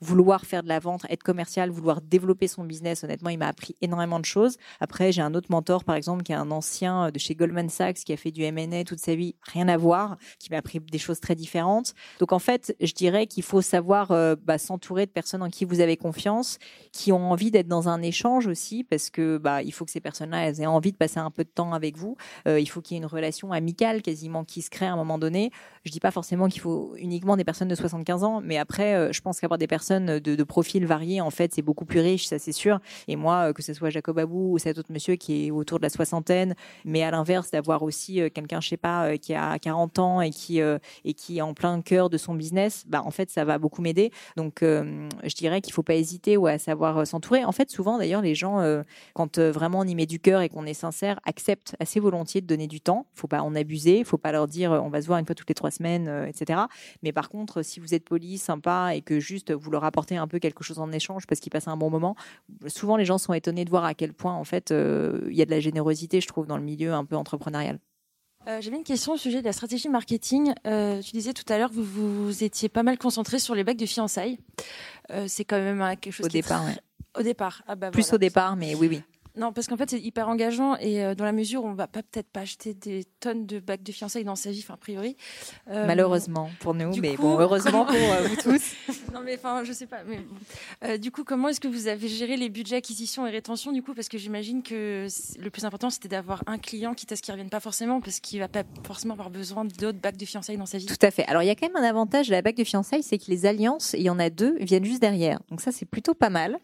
vouloir faire de la vente, être commercial, vouloir développer son business. Honnêtement, il m'a appris énormément de choses. Après, j'ai un autre mentor, par exemple, qui est un ancien de chez Goldman Sachs, qui a fait du M&A toute sa vie, rien à voir, qui m'a appris des choses très différentes. Donc en fait, je dirais qu'il faut savoir euh, bah, s'entourer de personnes en qui vous avez confiance, qui ont envie d'être dans un échange aussi, parce que bah il faut que ces personnes-là elles aient envie de passer un peu de temps avec vous. Euh, il faut qu'il y ait une relation amicale quasiment qui se crée à un moment donné. Je dis pas forcément qu'il faut uniquement des personnes de 75 ans, mais après, euh, je pense qu'avoir qu'avoir des personnes de, de profils variés, en fait, c'est beaucoup plus riche, ça c'est sûr. Et moi, euh, que ce soit Jacob Abou ou cet autre monsieur qui est autour de la soixantaine, mais à l'inverse, d'avoir aussi euh, quelqu'un, je sais pas, euh, qui a 40 ans et qui et qui est en plein cœur de son business, bah en fait, ça va beaucoup m'aider. Donc, je dirais qu'il faut pas hésiter ou à savoir s'entourer. En fait, souvent, d'ailleurs, les gens, quand vraiment on y met du cœur et qu'on est sincère, acceptent assez volontiers de donner du temps. Faut pas en abuser, faut pas leur dire on va se voir une fois toutes les trois semaines, etc. Mais par contre, si vous êtes poli, sympa et que juste vous leur apportez un peu quelque chose en échange parce qu'ils passent un bon moment, souvent les gens sont étonnés de voir à quel point en fait euh, il y a de la générosité, je trouve, dans le milieu un peu entrepreneurial. Euh, J'avais une question au sujet de la stratégie marketing. Euh, tu disais tout à l'heure que vous, vous étiez pas mal concentré sur les bacs de fiançailles. Euh, c'est quand même euh, quelque chose Au qui est départ, très- ouais. Au départ, ah bah Plus voilà. au départ, mais oui, oui. Non, parce qu'en fait, c'est hyper engageant et euh, dans la mesure où on va pas peut-être pas acheter des tonnes de bacs de fiançailles dans sa vie, enfin a priori. Euh, Malheureusement pour nous, mais coup, bon, heureusement pour euh, vous tous. non mais enfin, je sais pas. Mais bon. Du coup, comment est-ce que vous avez géré les budgets acquisition et rétention du coup? Parce que j'imagine que le plus important, c'était d'avoir un client, quitte à ce qu'il revienne pas forcément, parce qu'il va pas forcément avoir besoin d'autres bacs de fiançailles dans sa vie. Tout à fait. Alors, il y a quand même un avantage de la bague de fiançailles, c'est que les alliances, il y en a deux, viennent juste derrière. Donc ça, c'est plutôt pas mal.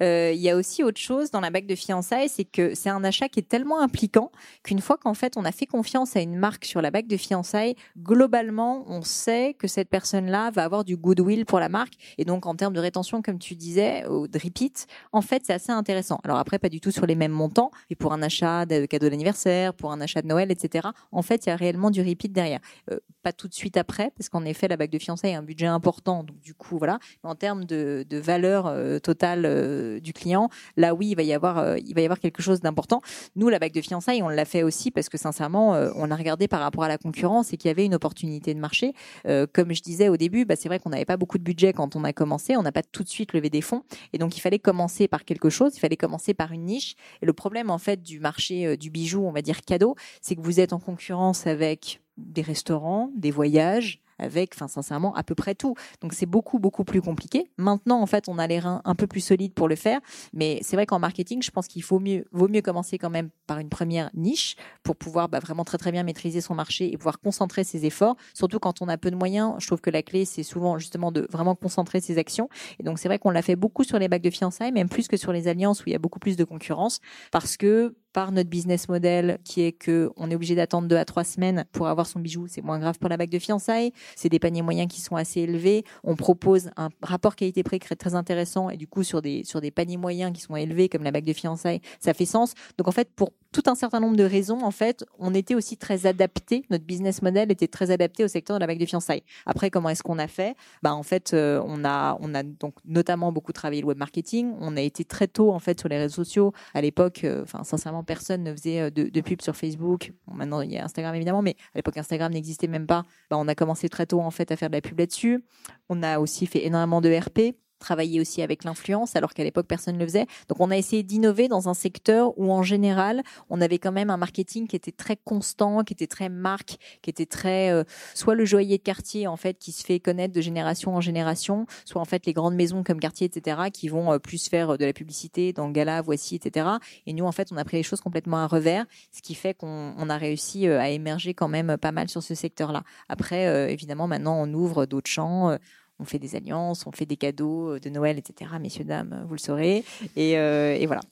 Il y a aussi autre chose dans la bague de fiançailles, c'est que c'est un achat qui est tellement impliquant qu'une fois qu'en fait on a fait confiance à une marque sur la bague de fiançailles, globalement, on sait que cette personne-là va avoir du goodwill pour la marque. Et donc, en termes de rétention, comme tu disais, de repeat, en fait, c'est assez intéressant. Alors après, pas du tout sur les mêmes montants. Et pour un achat de cadeau d'anniversaire, pour un achat de Noël, etc., en fait, il y a réellement du repeat derrière. Euh, pas tout de suite après, parce qu'en effet, la bague de fiançailles a un budget important. Donc, du coup, voilà. Mais en termes de, valeur euh, totale euh, du client, là, oui, il va y avoir quelque chose d'important. Nous, la bague de fiançailles, on l'a fait aussi parce que, sincèrement, euh, on a regardé par rapport à la concurrence et qu'il y avait une opportunité de marché. Euh, comme je disais au début, bah, c'est vrai qu'on n'avait pas beaucoup de budget quand on a commencé. On n'a pas tout de suite levé des fonds. Et donc, il fallait commencer par quelque chose. Il fallait commencer par une niche. Et le problème, en fait, du marché euh, du bijou, on va dire cadeau, c'est que vous êtes en concurrence avec des restaurants, des voyages, avec, enfin, sincèrement, à peu près tout. Donc, c'est beaucoup, beaucoup plus compliqué. Maintenant, en fait, on a les reins un peu plus solides pour le faire. Mais c'est vrai qu'en marketing, je pense qu'il faut mieux, vaut mieux commencer quand même par une première niche pour pouvoir bah, vraiment très, très bien maîtriser son marché et pouvoir concentrer ses efforts. Surtout quand on a peu de moyens, je trouve que la clé, c'est souvent justement de vraiment concentrer ses actions. Et donc, c'est vrai qu'on l'a fait beaucoup sur les bacs de fiançailles, même plus que sur les alliances où il y a beaucoup plus de concurrence parce que par notre business model qui est que on est obligé d'attendre deux à trois semaines pour avoir son bijou, c'est moins grave pour la bague de fiançailles. C'est des paniers moyens qui sont assez élevés. On propose un rapport qualité-prix très intéressant et du coup sur des sur des paniers moyens qui sont élevés comme la bague de fiançailles, ça fait sens. Donc en fait pour tout un certain nombre de raisons, en fait, on était aussi très adapté. Notre business model était très adapté au secteur de la bague de fiançailles. Après, comment est-ce qu'on a fait? Bah en fait, euh, on a on a donc notamment beaucoup travaillé le web marketing. On a été très tôt en fait sur les réseaux sociaux. À l'époque, euh, enfin sincèrement, personne ne faisait euh, de, de pub sur Facebook. Bon, maintenant, il y a Instagram évidemment, mais à l'époque, Instagram n'existait même pas. Bah, on a commencé très tôt en fait à faire de la pub là-dessus. On a aussi fait énormément de RP travailler aussi avec l'influence, alors qu'à l'époque, personne ne le faisait. Donc, on a essayé d'innover dans un secteur où, en général, on avait quand même un marketing qui était très constant, qui était très marque, qui était très, euh, soit le joaillier de quartier, en fait, qui se fait connaître de génération en génération, soit, en fait, les grandes maisons comme Cartier, etc., qui vont euh, plus faire euh, de la publicité dans Gala, Voici, etc. Et nous, en fait, on a pris les choses complètement à revers, ce qui fait qu'on on a réussi à émerger quand même pas mal sur ce secteur-là. Après, évidemment, maintenant, on ouvre d'autres champs. Euh, on fait des alliances, on fait des cadeaux euh, de Noël, etc. Messieurs, dames, vous le saurez. Et, euh, voilà.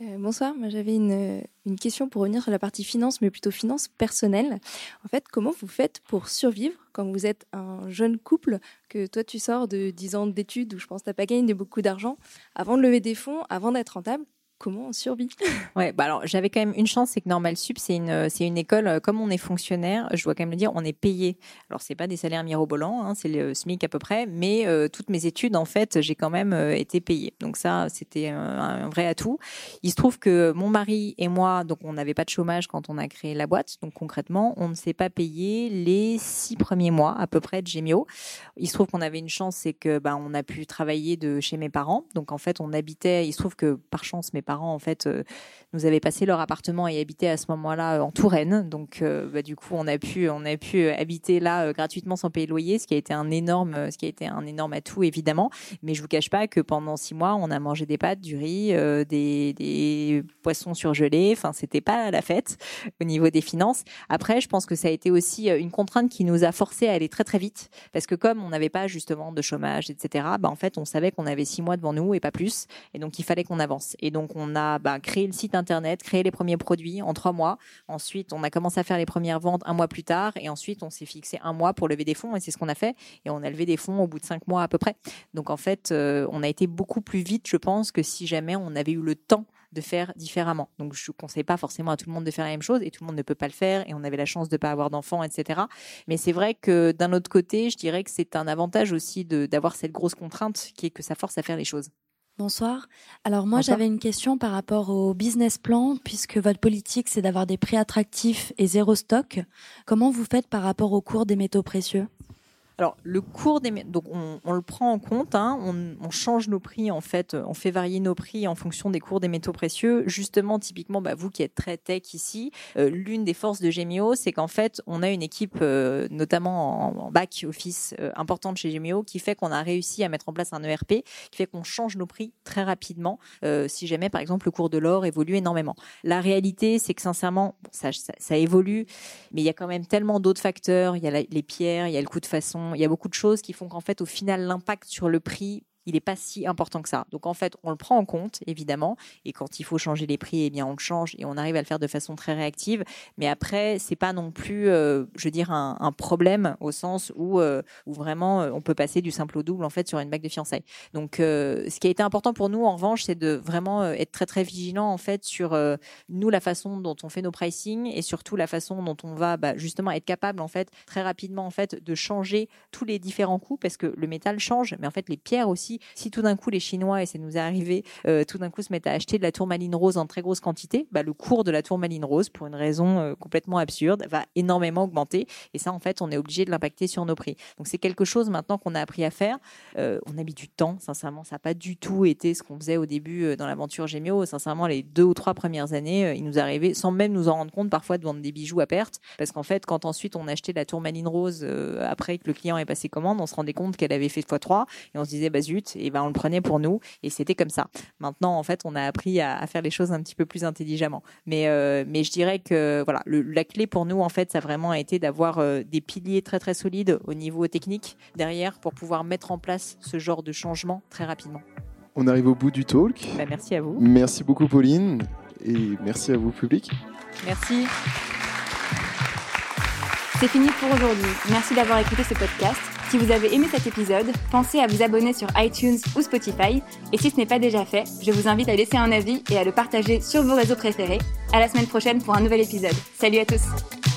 Euh, bonsoir, moi j'avais une, une question pour revenir sur la partie finance, mais plutôt finance personnelle. En fait, comment vous faites pour survivre quand vous êtes un jeune couple, que toi tu sors de 10 ans d'études où je pense que tu n'as pas gagné beaucoup d'argent, avant de lever des fonds, avant d'être rentable Comment on survit? Ouais, bah alors j'avais quand même une chance, c'est que Normal Sup, c'est une, c'est une école, euh, comme on est fonctionnaire, je dois quand même le dire, on est payé. Alors c'est pas des salaires mirobolants, hein, c'est le SMIC à peu près, mais euh, toutes mes études, en fait, j'ai quand même euh, été payée. Donc ça, c'était un, vrai atout. Il se trouve que mon mari et moi, donc on n'avait pas de chômage quand on a créé la boîte, donc concrètement, on ne s'est pas payé les six premiers mois à peu près de Gemio. Il se trouve qu'on avait une chance, c'est que bah, on a pu travailler de chez mes parents, donc en fait on habitait. Il se trouve que par chance mes parents parents en fait nous avaient passé leur appartement et habitaient à ce moment-là en Touraine. Donc bah, du coup, on a pu on a pu habiter là gratuitement sans payer le loyer, ce qui a été un énorme ce qui a été un énorme atout évidemment. Mais je vous cache pas que pendant six mois, on a mangé des pâtes, du riz, des, des poissons surgelés. Enfin, c'était pas la fête au niveau des finances. Après, je pense que ça a été aussi une contrainte qui nous a forcé à aller très très vite parce que comme on n'avait pas justement de chômage, etc. Bah en fait, on savait qu'on avait six mois devant nous et pas plus, et donc il fallait qu'on avance. Et donc on a bah, créé le site internet, créé les premiers produits en trois mois. Ensuite, on a commencé à faire les premières ventes un mois plus tard, et ensuite on s'est fixé un mois pour lever des fonds, et c'est ce qu'on a fait. Et on a levé des fonds au bout de cinq mois à peu près. Donc en fait, euh, on a été beaucoup plus vite, je pense, que si jamais on avait eu le temps de faire différemment. Donc je ne conseille pas forcément à tout le monde de faire la même chose et tout le monde ne peut pas le faire et on avait la chance de ne pas avoir d'enfants, etc. Mais c'est vrai que d'un autre côté, je dirais que c'est un avantage aussi d'avoir cette grosse contrainte qui est que ça force à faire les choses. Bonsoir. Alors moi j'avais une question par rapport au business plan puisque votre politique c'est d'avoir des prix attractifs et zéro stock. Comment vous faites par rapport au cours des métaux précieux? Alors, le cours des donc on, le prend en compte, hein. on, change nos prix en fait, on fait varier nos prix en fonction des cours des métaux précieux. Justement, typiquement, bah, vous qui êtes très tech ici, euh, l'une des forces de Gemio, c'est qu'en fait, on a une équipe, euh, notamment en, back office euh, importante chez Gemio, qui fait qu'on a réussi à mettre en place un ERP, qui fait qu'on change nos prix très rapidement, si jamais, par exemple, le cours de l'or évolue énormément. La réalité, c'est que sincèrement, ça, évolue, mais il y a quand même tellement d'autres facteurs. Il y a les pierres, il y a le coût de façon il y a beaucoup de choses qui font qu'en fait, au final, l'impact sur le prix il n'est pas si important que ça. Donc en fait, on le prend en compte, évidemment, et quand il faut changer les prix, eh bien on le change et on arrive à le faire de façon très réactive. Mais après, c'est pas non plus, euh, je veux dire, un, problème au sens où, euh, où vraiment euh, on peut passer du simple au double en fait sur une bague de fiançailles. Donc ce qui a été important pour nous, en revanche, c'est de vraiment être très très vigilant en fait sur nous la façon dont on fait nos pricing et surtout la façon dont on va bah, justement être capable en fait très rapidement en fait de changer tous les différents coûts parce que le métal change, mais en fait les pierres aussi si, tout d'un coup les Chinois, et ça nous est arrivé, euh, tout d'un coup se mettent à acheter de la tourmaline rose en très grosse quantité, bah, le cours de la tourmaline rose, pour une raison euh, complètement absurde, va énormément augmenter. Et ça, en fait, on est obligé de l'impacter sur nos prix. Donc c'est quelque chose maintenant qu'on a appris à faire. Euh, on a mis du temps, sincèrement, ça n'a pas du tout été ce qu'on faisait au début dans l'aventure Gémio. Sincèrement, les deux ou trois premières années, il nous arrivait, sans même nous en rendre compte, parfois de vendre des bijoux à perte. Parce qu'en fait, quand ensuite on achetait la tourmaline rose après que le client ait passé commande, on se rendait compte qu'elle avait fait x3 et on se disait, bah zut, et ben on le prenait pour nous et c'était comme ça. Maintenant, en fait, on a appris à, faire les choses un petit peu plus intelligemment. Mais euh, mais je dirais que voilà, la clé pour nous en fait, ça a vraiment été d'avoir euh, des piliers très très solides au niveau technique derrière pour pouvoir mettre en place ce genre de changement très rapidement. On arrive au bout du talk. Bah, merci à vous. Merci beaucoup Pauline et merci à vous public. Merci. C'est fini pour aujourd'hui. Merci d'avoir écouté ce podcast. Si vous avez aimé cet épisode, pensez à vous abonner sur iTunes ou Spotify. Et si ce n'est pas déjà fait, je vous invite à laisser un avis et à le partager sur vos réseaux préférés. À la semaine prochaine pour un nouvel épisode. Salut à tous!